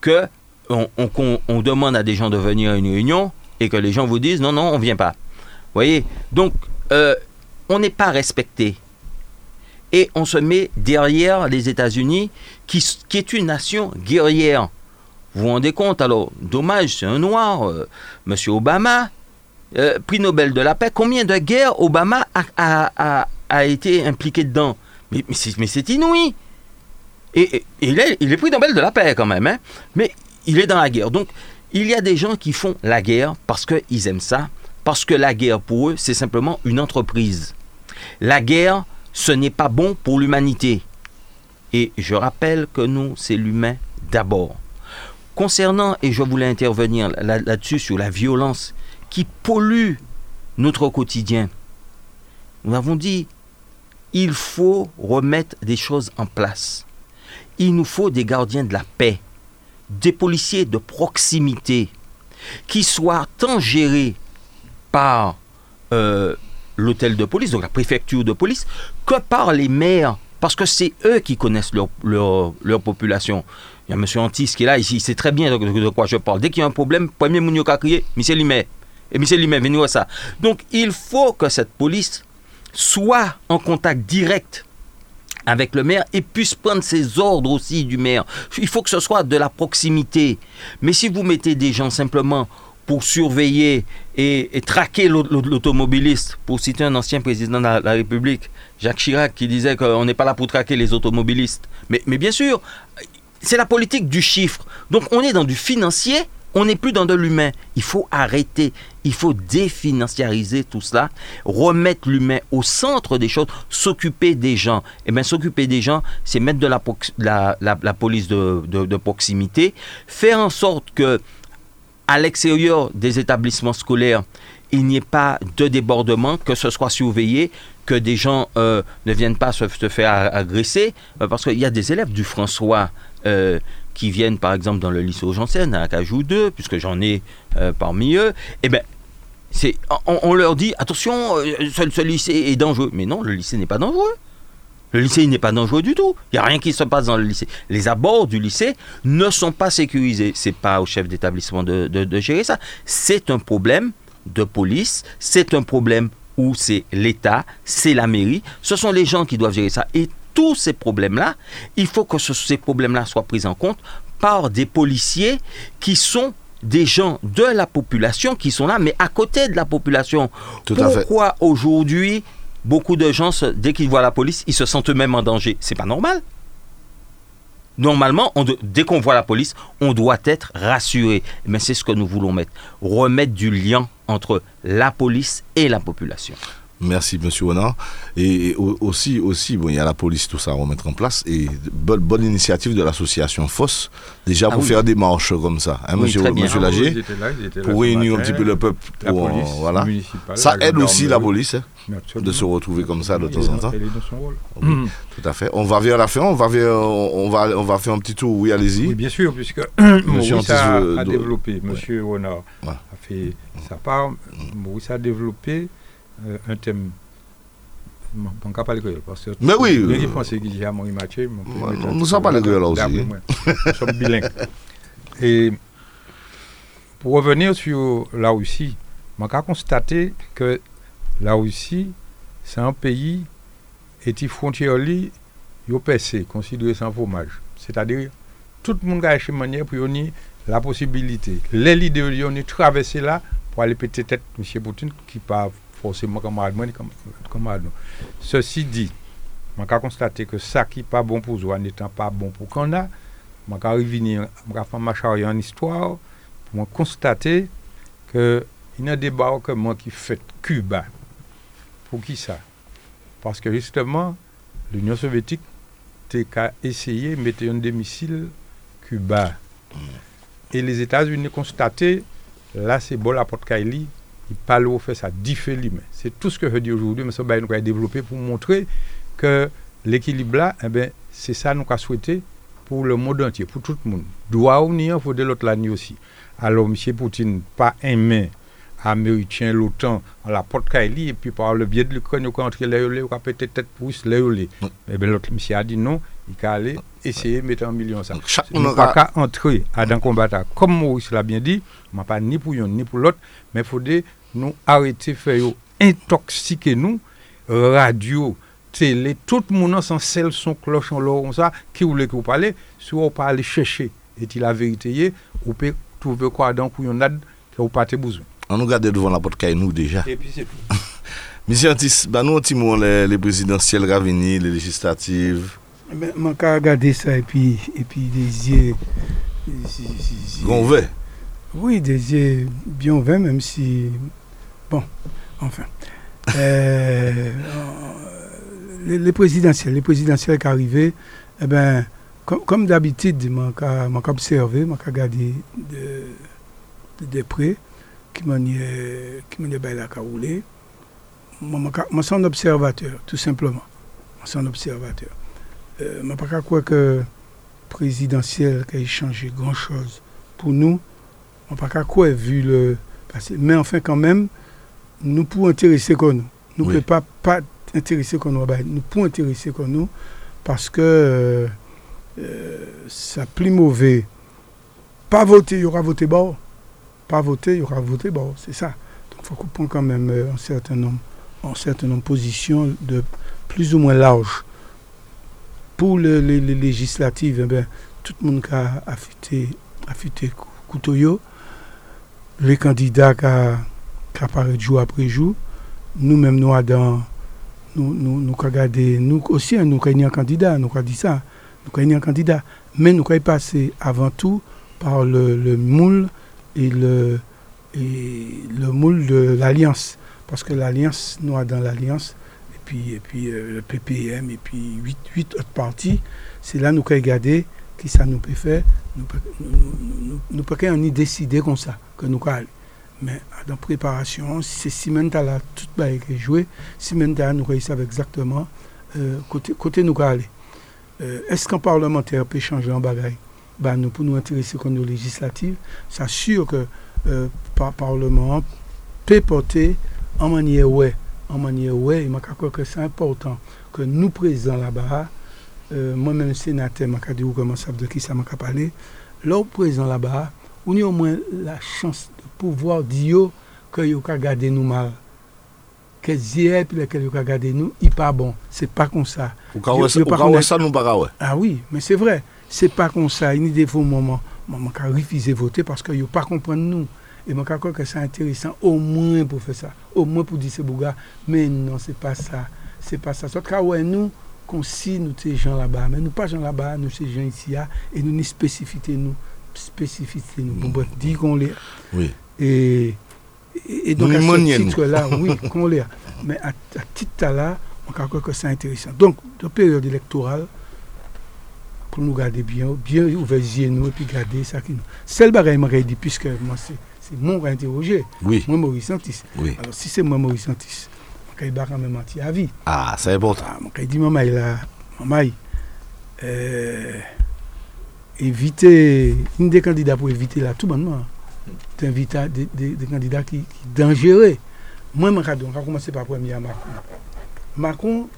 que on, demande à des gens de venir à une réunion et que les gens vous disent non, non, on ne vient pas. Voyez? Donc, euh, on n'est pas respecté. Et on se met derrière les États-Unis, qui, qui est une nation guerrière. Vous vous rendez compte? Alors, dommage, c'est un noir, euh, Monsieur Obama, euh, prix Nobel de la paix. Combien de guerres Obama a, été impliqué dedans? Mais, mais c'est inouï. Et, il, est, il est prix Nobel de la paix quand même, hein mais il est dans la guerre. Donc, il y a des gens qui font la guerre parce qu'ils aiment ça, parce que la guerre pour eux, c'est simplement une entreprise. La guerre, ce n'est pas bon pour l'humanité. Et je rappelle que nous, c'est l'humain d'abord. Concernant, et je voulais intervenir là-dessus sur la violence qui pollue notre quotidien, nous avons dit, il faut remettre des choses en place. Il nous faut des gardiens de la paix, des policiers de proximité, qui soient tant gérés par euh, l'hôtel de police, donc la préfecture de police, que par les maires, parce que c'est eux qui connaissent leur, leur population. Il y a M. Antis qui est là, ici, il sait très bien de, quoi je parle. Dès qu'il y a un problème, premier Mounio a crié, M. Limet. Et M. Limet, venez ça. Donc, il faut que cette police soit en contact direct avec le maire et puisse prendre ses ordres aussi du maire. Il faut que ce soit de la proximité. Mais si vous mettez des gens simplement pour surveiller et, traquer l'automobiliste, pour citer un ancien président de la, République, Jacques Chirac, qui disait qu'on n'est pas là pour traquer les automobilistes. Mais, bien sûr, c'est la politique du chiffre. Donc on est dans du financier, on n'est plus dans de l'humain. Il faut arrêter, il faut définanciariser tout cela, remettre l'humain au centre des choses, s'occuper des gens. Et eh bien s'occuper des gens, c'est mettre de la, police de, proximité, faire en sorte que à l'extérieur des établissements scolaires, il n'y ait pas de débordement, que ce soit surveillé, que des gens euh, ne viennent pas se, faire agresser, euh, parce qu'il y a des élèves du François euh, qui viennent par exemple dans le lycée Augensen, à Cajou 2, puisque j'en ai parmi eux, eh bien, c'est, on, leur dit attention, ce, lycée est dangereux. Mais non, le lycée n'est pas dangereux. Le lycée n'est pas dangereux du tout. Il n'y a rien qui se passe dans le lycée. Les abords du lycée ne sont pas sécurisés. C'est pas au chef d'établissement de, de gérer ça. C'est un problème de police. C'est un problème où c'est l'État, c'est la mairie. Ce sont les gens qui doivent gérer ça. Et tous ces problèmes-là, il faut que ces problèmes-là soient pris en compte par des policiers qui sont des gens de la population qui sont là, mais à côté de la population. Pourquoi aujourd'hui, beaucoup de gens, dès qu'ils voient la police, ils se sentent eux-mêmes en danger C'est pas normal. Normalement, dès qu'on voit la police, on doit être rassuré. Mais c'est ce que nous voulons mettre. Remettre du lien entre la police et la population. Merci, Monsieur Honor. Et aussi, aussi bon, il y a la police, tout ça à remettre en place. Et bonne, bonne initiative de l'association FOSS, déjà ah pour faire des marches comme ça. Hein, monsieur, monsieur Lager, pour réunir un petit peu le peuple. voilà. Ça aide aussi la police. Hein. De se retrouver comme ça de temps en temps. Elle est dans son rôle. Oui, Tout à fait. On va vers la fin, on va, vers, on, va, on va faire un petit tour. Oui, allez-y. Oui, bien sûr, puisque *clears throat* Maurice a, a, développé, Monsieur Renard a fait sa part. Maurice a développppé euh, un thème on ne pas l'école parce que mais oui je pense qu'il y a mon Mathieu nous ne sommes pas l'école là aussi nous sommes bilingues et pour revenir sur la Russie on a constaté que la Russie c'est un pays et les frontières li yo percé considéré sans fromage c'est-à-dire tout le monde a manière pour la possibilité les leaders ont traversé là pour aller péter tête M. Poutine qui pas forcément comme comme Ceci dit, je a constaté que ça qui n'est pas bon pour Zoua n'étant pas bon pour Kanda, je a revenir, je faire ma charrière en histoire pour constater que il y a un débarquement qui fait Cuba. Pour qui ça? Parce que justement, l'Union soviétique a essayé de mettre un des missiles Cuba. Et les États-Unis ont constaté, là c'est bon la porte Kaili, il parle au fait ça. C'est tout ce que je dis aujourd'hui, mais ça va nous développer pour montrer que l'équilibre là, eh ben, c'est ça nous avons souhaité pour le monde entier, pour tout le monde. Doit unir, il faut de l'autre l'année aussi. Alors, M. Poutine, pas aimé américain l'OTAN en la porte Kaili et puis par le biais de l'Ukraine, il a entré les il a peut-être tête pour les Mais bien l'autre monsieur a dit non, il a allé essayer de mettre un million ça. Il n'a pas entrer à un combat comme Maurice l'a bien dit, pas ni pour l'un ni pour l'autre, mais il faudrait nous arrêter de faire intoxiquer nous, radio, télé, tout le monde sans celle son cloche en l'or, ça, qui voulait que vous parlez, si vous parlez chercher, et la vérité, vous pouvez trouver quoi dans pour que vous pas besoin. On nous garde devant la porte nous déjà. Et puis c'est tout. *laughs* Monsieur Antis, bah nous, on les, les présidentielles les législatives. Mais on a regardé ça et puis, et puis des yeux. Gonvais. Oui, des yeux bien ouverts, même si. Bon, enfin. euh, *laughs* les, les, présidentielles, les présidentielles qui arrivaient, eh ben, comme, comme d'habitude, je m'ai observé, je m'ai regardé de, de, de près qui m'a dit la roulé. Moi, je suis un observateur, tout simplement. Je suis un observateur. Euh, je ne pas croire que le présidentiel a changé grand-chose pour nous. Je ne pas croire vu le passé. Mais enfin, quand même, nous pouvons intéresser comme nous. Nous ne pouvons pas, pas intéresser comme nous. Nous pouvons intéresser comme nous parce que euh, euh, ça plus mauvais. Pas voter, il y aura voté bas pas voter, il y aura voté, bon, c'est ça. Donc il faut qu'on prenne quand même euh, un certain nombre, un certain nombre de positions de plus ou moins large. Pour les, législatives, eh bien, tout le monde a affûté, affûté couteau. Les candidats qui apparaissent jour après jour. Nous-mêmes, nous, dans, nous, nous, nous, nous aussi, hein, nous avons un candidat, nous avons dit ça, nous avons un candidat. Mais nous avons passé avant tout par le moule et le, et le moule de l'Alliance. Parce que l'Alliance, nous, dans l'Alliance, et puis, et puis euh, le PPM, et puis huit, huit autres partis, c'est là nous avons regardé qui ça nous peut faire. Nous ne pouvons ni décider comme ça, que nous allons Mais dans la préparation, c'est si là, tout va être joué, si maintenant nous réussissons exactement euh, côté, côté nous aller. Euh, Est-ce qu'un parlementaire peut changer en bagaille ben, nous, pour nous intéresser comme nos législatives, c'est sûr que euh, par Parlement peut porter en manière ouais, en manière ouais, il crois que c'est important que nous présents là-bas, euh, moi-même sénateur, je dit comment ça de qui ça m'a parlé, là présent là-bas, on a au moins la chance de pouvoir dire que vous garder nous mal. Que hier, puis lequel vous garder nous, il pas bon. C'est pas comme ça. Vous pas ça, nous pas Ah oui, mais c'est vrai c'est pas comme ça. Il y a des fois moments, je refusé de voter parce qu'ils ne pas comprendre nous. Et je crois que c'est intéressant au moins pour faire ça. Au moins pour dire ce bouga. Mais non, c'est pas ça. C'est pas ça. Soit ouais, nous, qu'on si nous ces gens là-bas. Mais nous pas gens là-bas, nous ces gens ici, et nous ni spécificité nous. Spécificité nous. Bon, dit qu'on les. Oui. Et, et, donc, à ce titre-là, oui, *laughs* qu'on les. Mais à, à titre là, je crois que c'est intéressant. Donc, de période électorale, pour nous garder bien, bien ouvert les nous et puis garder ça qui nous. C'est le bagage que dit, puisque moi, c'est mon interrogé. Oui. Moi, Maurice Santis. Oui. Alors, si c'est moi, Maurice Santis, je quand même menti à vie. Ah, c'est important. Je dis, maman, là, maman, euh, éviter, une des candidats pour éviter là, tout bonnement, des, des, des candidats qui, qui dangereux. Moi, je vais commencer par premier Macron. Macron,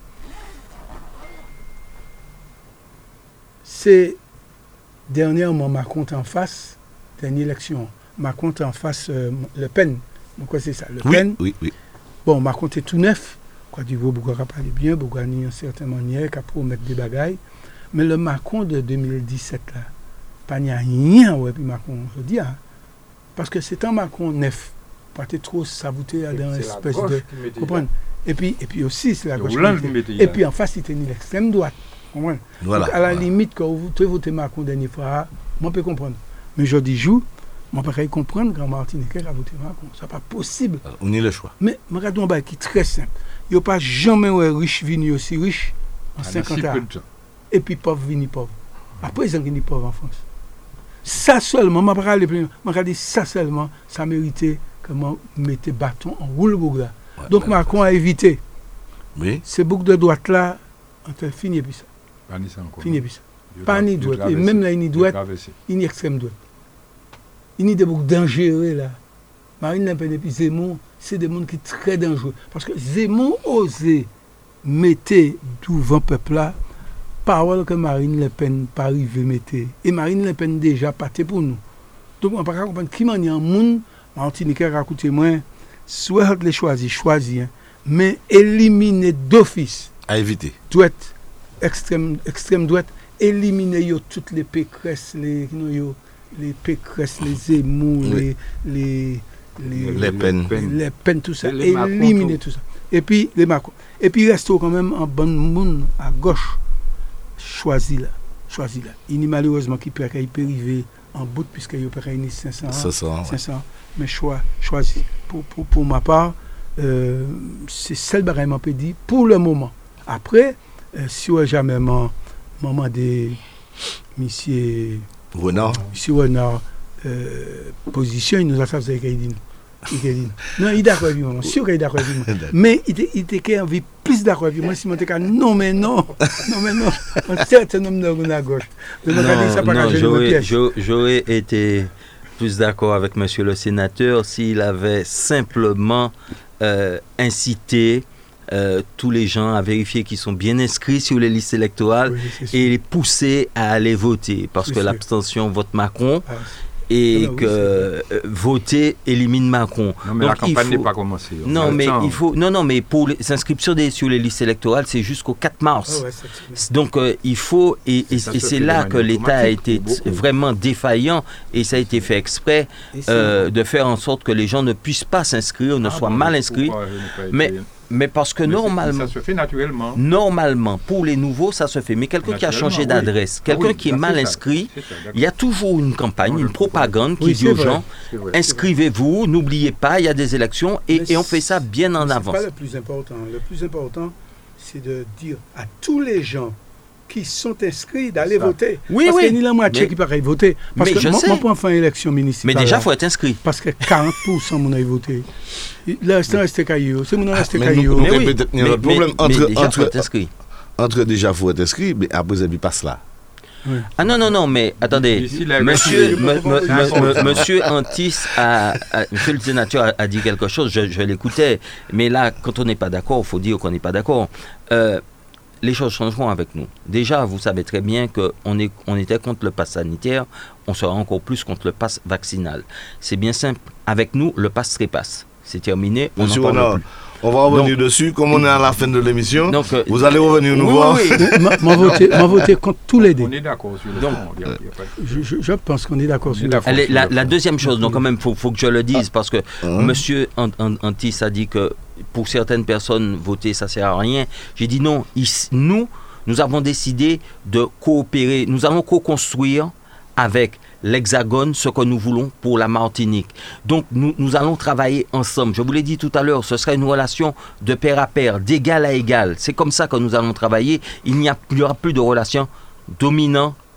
c'est dernièrement Macron en face, dernière élection. Macron en face euh, Le Pen. Pourquoi c'est ça Le Oui, Pen. oui, oui. Bon, Macron est tout neuf. Quoi du beaucoup a parlé bien, beaucoup a une certaine manière, qui a promettre des bagailles. Mais le Macron de 2017 là, pas n'y a rien ouais puis Macron je dis hein. parce que c'est un Macron neuf. Pas être trop savouté dans une espèce de comprendre. Et puis et puis aussi c'est la gauche. qui et puis en face, il tenait l'extrême droite. Voilà. Donc, à la voilà. limite, quand vous avez voté Macron dernière fois, moi, je peux comprendre. Mais je dis, joue, moi, je peux comprendre quand Martinique a voté Macron. Ce n'est pas possible. On y a le choix. Mais, je regarde un bail qui est très simple. Il n'y a pas jamais un riche venu aussi riche en 50 ans. Et puis pauvre venu pauvre. Après, ils ont venu pauvre en France. Ça seulement, je ne vais pas aller plus loin. Je regarde ça seulement, ça méritait comment mettre bâton en roule là. Ouais, Donc. Macron a évité. Oui. Ces boucles de droite là, on te fini et puis ça. Fini ça. Pas ni droite. Et même là, il une droite, il a extrême droite. Il y a des boucles dangereux là. Marine Le Pen et puis Zemmour, c'est des gens qui sont très dangereux. Parce que Zemmour osait mettre devant le peuple là, parole que Marine Le Pen pas arrivé mettre. Et Marine Le Pen déjà partait pour nous. Donc on ne peut pas comprendre qui m'a dit en monde, Martinique a écouté moi, soit les choisir, choisir, hein, mais éliminer d'office À éviter. droite, extrême, extrême droite, éliminer yo toutes les pécresses, les, non, yo, les pécresses, les Zemmour, Oui. les, les, les, Les peines. les peines, tout Macron, éliminer tout. tout ça. Et puis, les Macron. Et puis, il reste quand même en bon monde à gauche, choisi là, choisi là. Il y a malheureusement qui peut, il peut arriver en bout, puisqu'il peut gagner 500 Ça, ça. ouais. 500, mais choix, choisi. Pour, pour, pour ma part, euh, c'est celle que m'a dit pour le moment. Après, euh, si on jamais m'a m'a demandé, monsieur, Renard. monsieur Renard, euh, position, il nous a fait ça avec Aïdine. Il a dit, Non, il est d'accord avec moi, sûr qu'il est d'accord avec moi. Mais il était- qu'il envie plus d'accord avec moi. Si je dis non, mais non, non, mais non, un certain nombre de gens à gauche. Non, pas non, j'aurais été plus d'accord avec monsieur le sénateur s'il avait simplement euh, incité euh, tous les gens à vérifier qu'ils sont bien inscrits sur les listes électorales Oui, et les pousser à aller voter parce que l'abstention vote Macron Ah, et Ah bah oui, que euh, voter élimine Macron. Non, mais la Donc, campagne n'est pas commencée. Non, le mais temps. il faut non non mais pour les inscriptions des- sur les listes électorales, c'est jusqu'au 4 mars. ah ouais, Donc euh, il faut, et, c'est là que l'État a été beaucoup. vraiment défaillant, et ça a été fait exprès, euh, de faire en sorte que les gens ne puissent pas s'inscrire, ne Ah soient bon, mal inscrits. pas Mais Mais parce que Mais c'est- normalement, Ça se fait naturellement. normalement, pour les nouveaux, ça se fait. Mais quelqu'un qui a changé oui. d'adresse, Ah quelqu'un oui, qui est mal c'est inscrit, C'est il y a toujours une campagne, une propagande qui Oui, dit c'est aux vrai. gens, C'est inscrivez-vous, n'oubliez pas, il y a des élections, et, on fait ça bien en C'est avance. pas le plus important. Le plus important, c'est de dire à tous les gens qui sont inscrits d'aller voter. Oui, Parce oui. qu'il y a la moitié Mais- qui paraît voter. Parce mais que je moi, sais. moi, pour faire une élection municipale. Mais déjà, il faut être inscrit. Parce que 40% mon avis voté. Là, c'est resté caillou. C'est mon resté mais nous- caillou. Mais oui, a mais- un problème mais- entre- mais déjà, entre- faut être inscrit. Entre déjà, il faut être inscrit, mais après, ça lui passe là. Ah non, non, non, mais attendez. Monsieur, Oui, me- oui, me- oui, me- oui. me- monsieur Antis, a, a- monsieur le sénateur a, a dit quelque chose, je, je l'écoutais, mais là, quand on n'est pas d'accord, il faut dire qu'on n'est pas d'accord. Euh, les choses changeront avec nous. Déjà, vous savez très bien qu'on est, on était contre le pass sanitaire, on sera encore plus contre le pass vaccinal. C'est bien simple. Avec nous, le pass trépasse. C'est terminé, on Monsieur parle plus. on va revenir dessus. Comme on est à la fin de l'émission, Donc, euh, vous allez revenir nous oui, voir. oui, oui. *laughs* M'a voté contre tous les deux. On est d'accord sur le Donc, fond, il y a- il y a pas de- Je, je- je pense qu'on est d'accord sur le la, sur le la deuxième chose, donc quand même, il faut, faut que je le dise, parce que Hein? Monsieur Ant- Ant- Antis a dit que pour certaines personnes, voter, ça sert à rien. J'ai dit non, nous, nous avons décidé de coopérer, nous allons co-construire avec l'Hexagone ce que nous voulons pour la Martinique. Donc nous, nous allons travailler ensemble. Je vous l'ai dit tout à l'heure, ce sera une relation de pair à pair, d'égal à égal. C'est comme ça que nous allons travailler. Il n'y aura plus de relation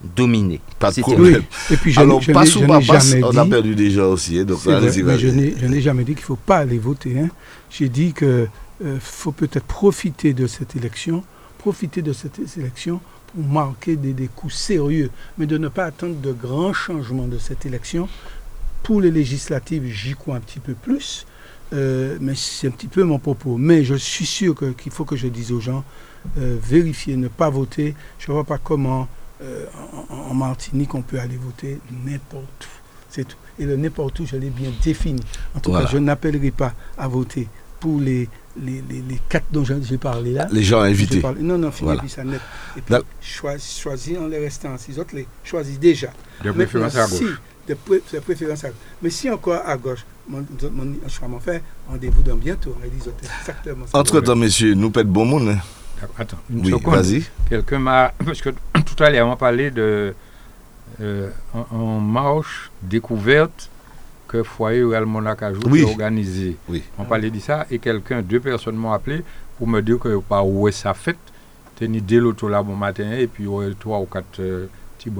dominant-dominé. Pas de C'est problème. Oui, et puis je, Alors, n'ai- je ou je pas passe, jamais on a dit. perdu déjà aussi. hein, Donc, vrai, mais je n'ai je n'ai jamais dit qu'il ne faut pas aller voter. hein. J'ai dit que il faut peut-être profiter de cette élection, profiter de cette élection pour marquer des, des coups sérieux, mais de ne pas attendre de grands changements de cette élection. Pour les législatives, j'y crois un petit peu plus, euh, mais c'est un petit peu mon propos. Mais je suis sûr qu'il faut que je dise aux gens, euh, vérifier, ne pas voter. Je ne vois pas comment euh, en, en, Martinique on peut aller voter n'importe où. C'est tout. Et le n'importe où, je l'ai bien défini. En tout Voilà. cas, je n'appellerai pas à voter pour les, les, les, les quatre dont j'ai parlé là. Les gens invités. parlé- Non, non, finis Voilà. puis ça net. Et puis, choisis, choisis en les restant six autres, les choisis déjà. De préférence à si- gauche. de, pré- de préférence à gauche. Mais si encore à gauche, mon, mon, je vais m'en faire rendez-vous dans bientôt. On a dit exactement ça. Entre-temps, messieurs, nous pète bon monde. hein. Attends, une Oui, seconde. vas-y. Quelqu'un m'a. *coughs* Parce que tout à l'heure, on parlait de. Euh, en, en marche découverte que Foyer Monacajou Oui. a organisé. Oui. On parlait de ça et quelqu'un, deux personnes m'ont appelé pour me dire que par où est sa fête. Tenu dès l'auto là bon matin et puis trois ou quatre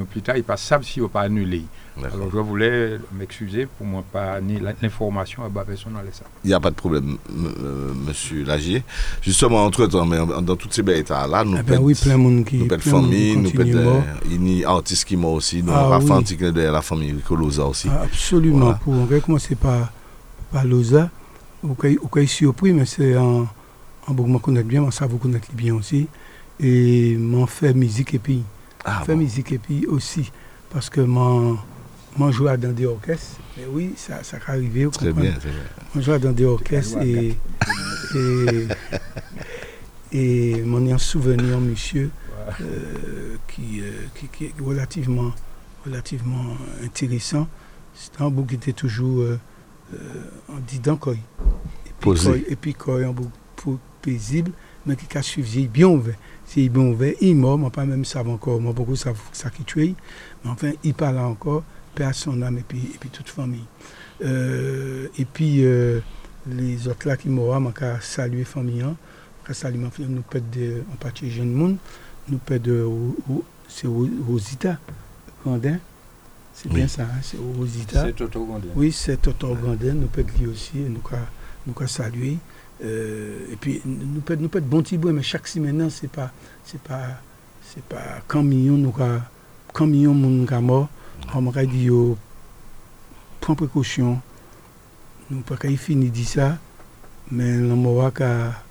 plus tard, il pas savent si on pas annulé. Alors je voulais m'excuser pour moi pas ni l'information à bas personne dans ça. Il n'y a pas de problème, m- euh, monsieur Lagier. Justement, entre-temps, mais dans toutes ces belles états-là, nous Ah ben pète- oui, plein de monde qui. nous de famille, nous il y a artistes qui mort aussi, nous Ah un clin d'œil à la famille Colosa aussi. Ah, absolument. Voilà. Pour, on va commencer par, par Loza. Au cas surpris, mais c'est en, en beaucoup me connaître bien, mais ça vous connaître bien aussi. Et m'en fait musique et puis. Ah, fait bon. musique et puis aussi. Parce que m'en m'en joué dans des orchestres. Mais oui, ça, ça peut arriver. vous Très comprenez? bien, bien. Moi, je vais dans des orchestres et, et, et mon un souvenir, monsieur, euh, qui, euh, qui, qui est relativement, relativement intéressant. C'est un bout qui était toujours euh, euh, en disant quoi. Et puis, Posé. Et puis, quoi, un bout pour- paisible, mais qui a suivi bien ouvert. C'est bien ouvert, il est mort, moi pas même savent encore, moi beaucoup savent ça qui tué, mais enfin, il parle encore, paix à son âme et puis, et puis toute famille. Euh, et puis, euh, les autres là qui m'ont moi qu'à saluer famille, hein, qu'à saluer ma famille, nous de, en partie jeune monde, nous de, Ro- Rosita Grandin, c'est Oui. bien ça, hein, c'est Rosita. C'est Toto Gondin. Oui, c'est Toto Grandin, nous peut lui aussi, et nous qu'à saluer. Euh, et puis, nous peut nous peut bon mais chaque semaine, non, c'est pas, c'est pas, c'est pas quand million nous quand million moun mort, on m'a dit yo, prends précaution, nous pas qu'à y finir dit ça, mais m'a qu'à,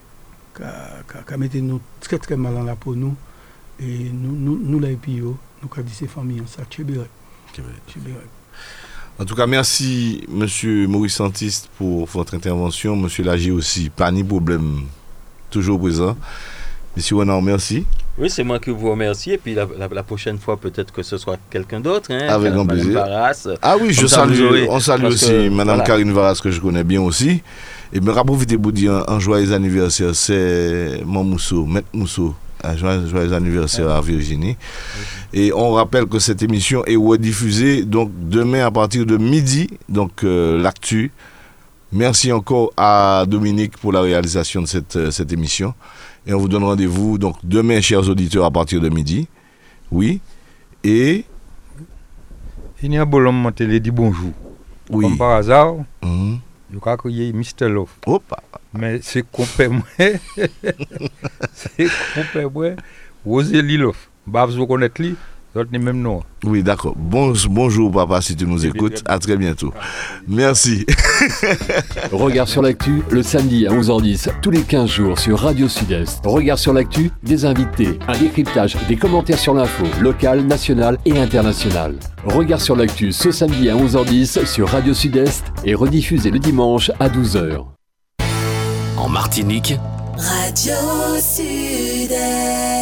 qu'à, qu'à, qu'à mettre nous très très mal en la peau nous, et nous, nous, nous nous qu'à dit ces familles, ça, tu es bien, Très bien. tu es bien. En tout cas, merci, monsieur Maurice Santiste, pour votre intervention. Monsieur Lagier aussi, pas ni problème, toujours présent. Monsieur Renan, merci. Oui, c'est moi qui vous remercie. Et puis la, la- la prochaine fois, peut-être que ce soit quelqu'un d'autre. Hein, Avec grand plaisir. Barras. Ah oui, je salue, on salue aussi que, Madame voilà. Karine Varas, que je connais bien aussi. Et me profiter pour dire un, un joyeux anniversaire, c'est mon Mousseau, Maître Mousseau. Un joyeux, joyeux anniversaire à Virginie. Et on rappelle que cette émission est rediffusée donc demain à partir de midi, donc euh, l'actu. Merci encore à Dominique pour la réalisation de cette, euh, cette émission. Et on vous donne rendez-vous donc demain, chers auditeurs, à partir de midi. Oui. Et Il y a un bon homme télé dit bonjour. oui. Comme par hasard, je crois qu'il y a Mr. Love. Hop. Mais c'est compère *laughs* c'est compère moi. Rosélie Love. Bah, vous connaissez lui, même nom. Oui, d'accord. Bon, bonjour, papa, si tu nous écoutes. À très bientôt. Merci. *laughs* Regard sur l'actu, le samedi à 11h10, tous les 15 jours sur Radio Sud-Est. Regard sur l'actu, des invités, un décryptage, des commentaires sur l'info, locale, nationale et internationale. Regard sur l'actu ce samedi à 11h10 sur Radio Sud-Est et rediffusé le dimanche à 12h. En Martinique, Radio Sud-Est.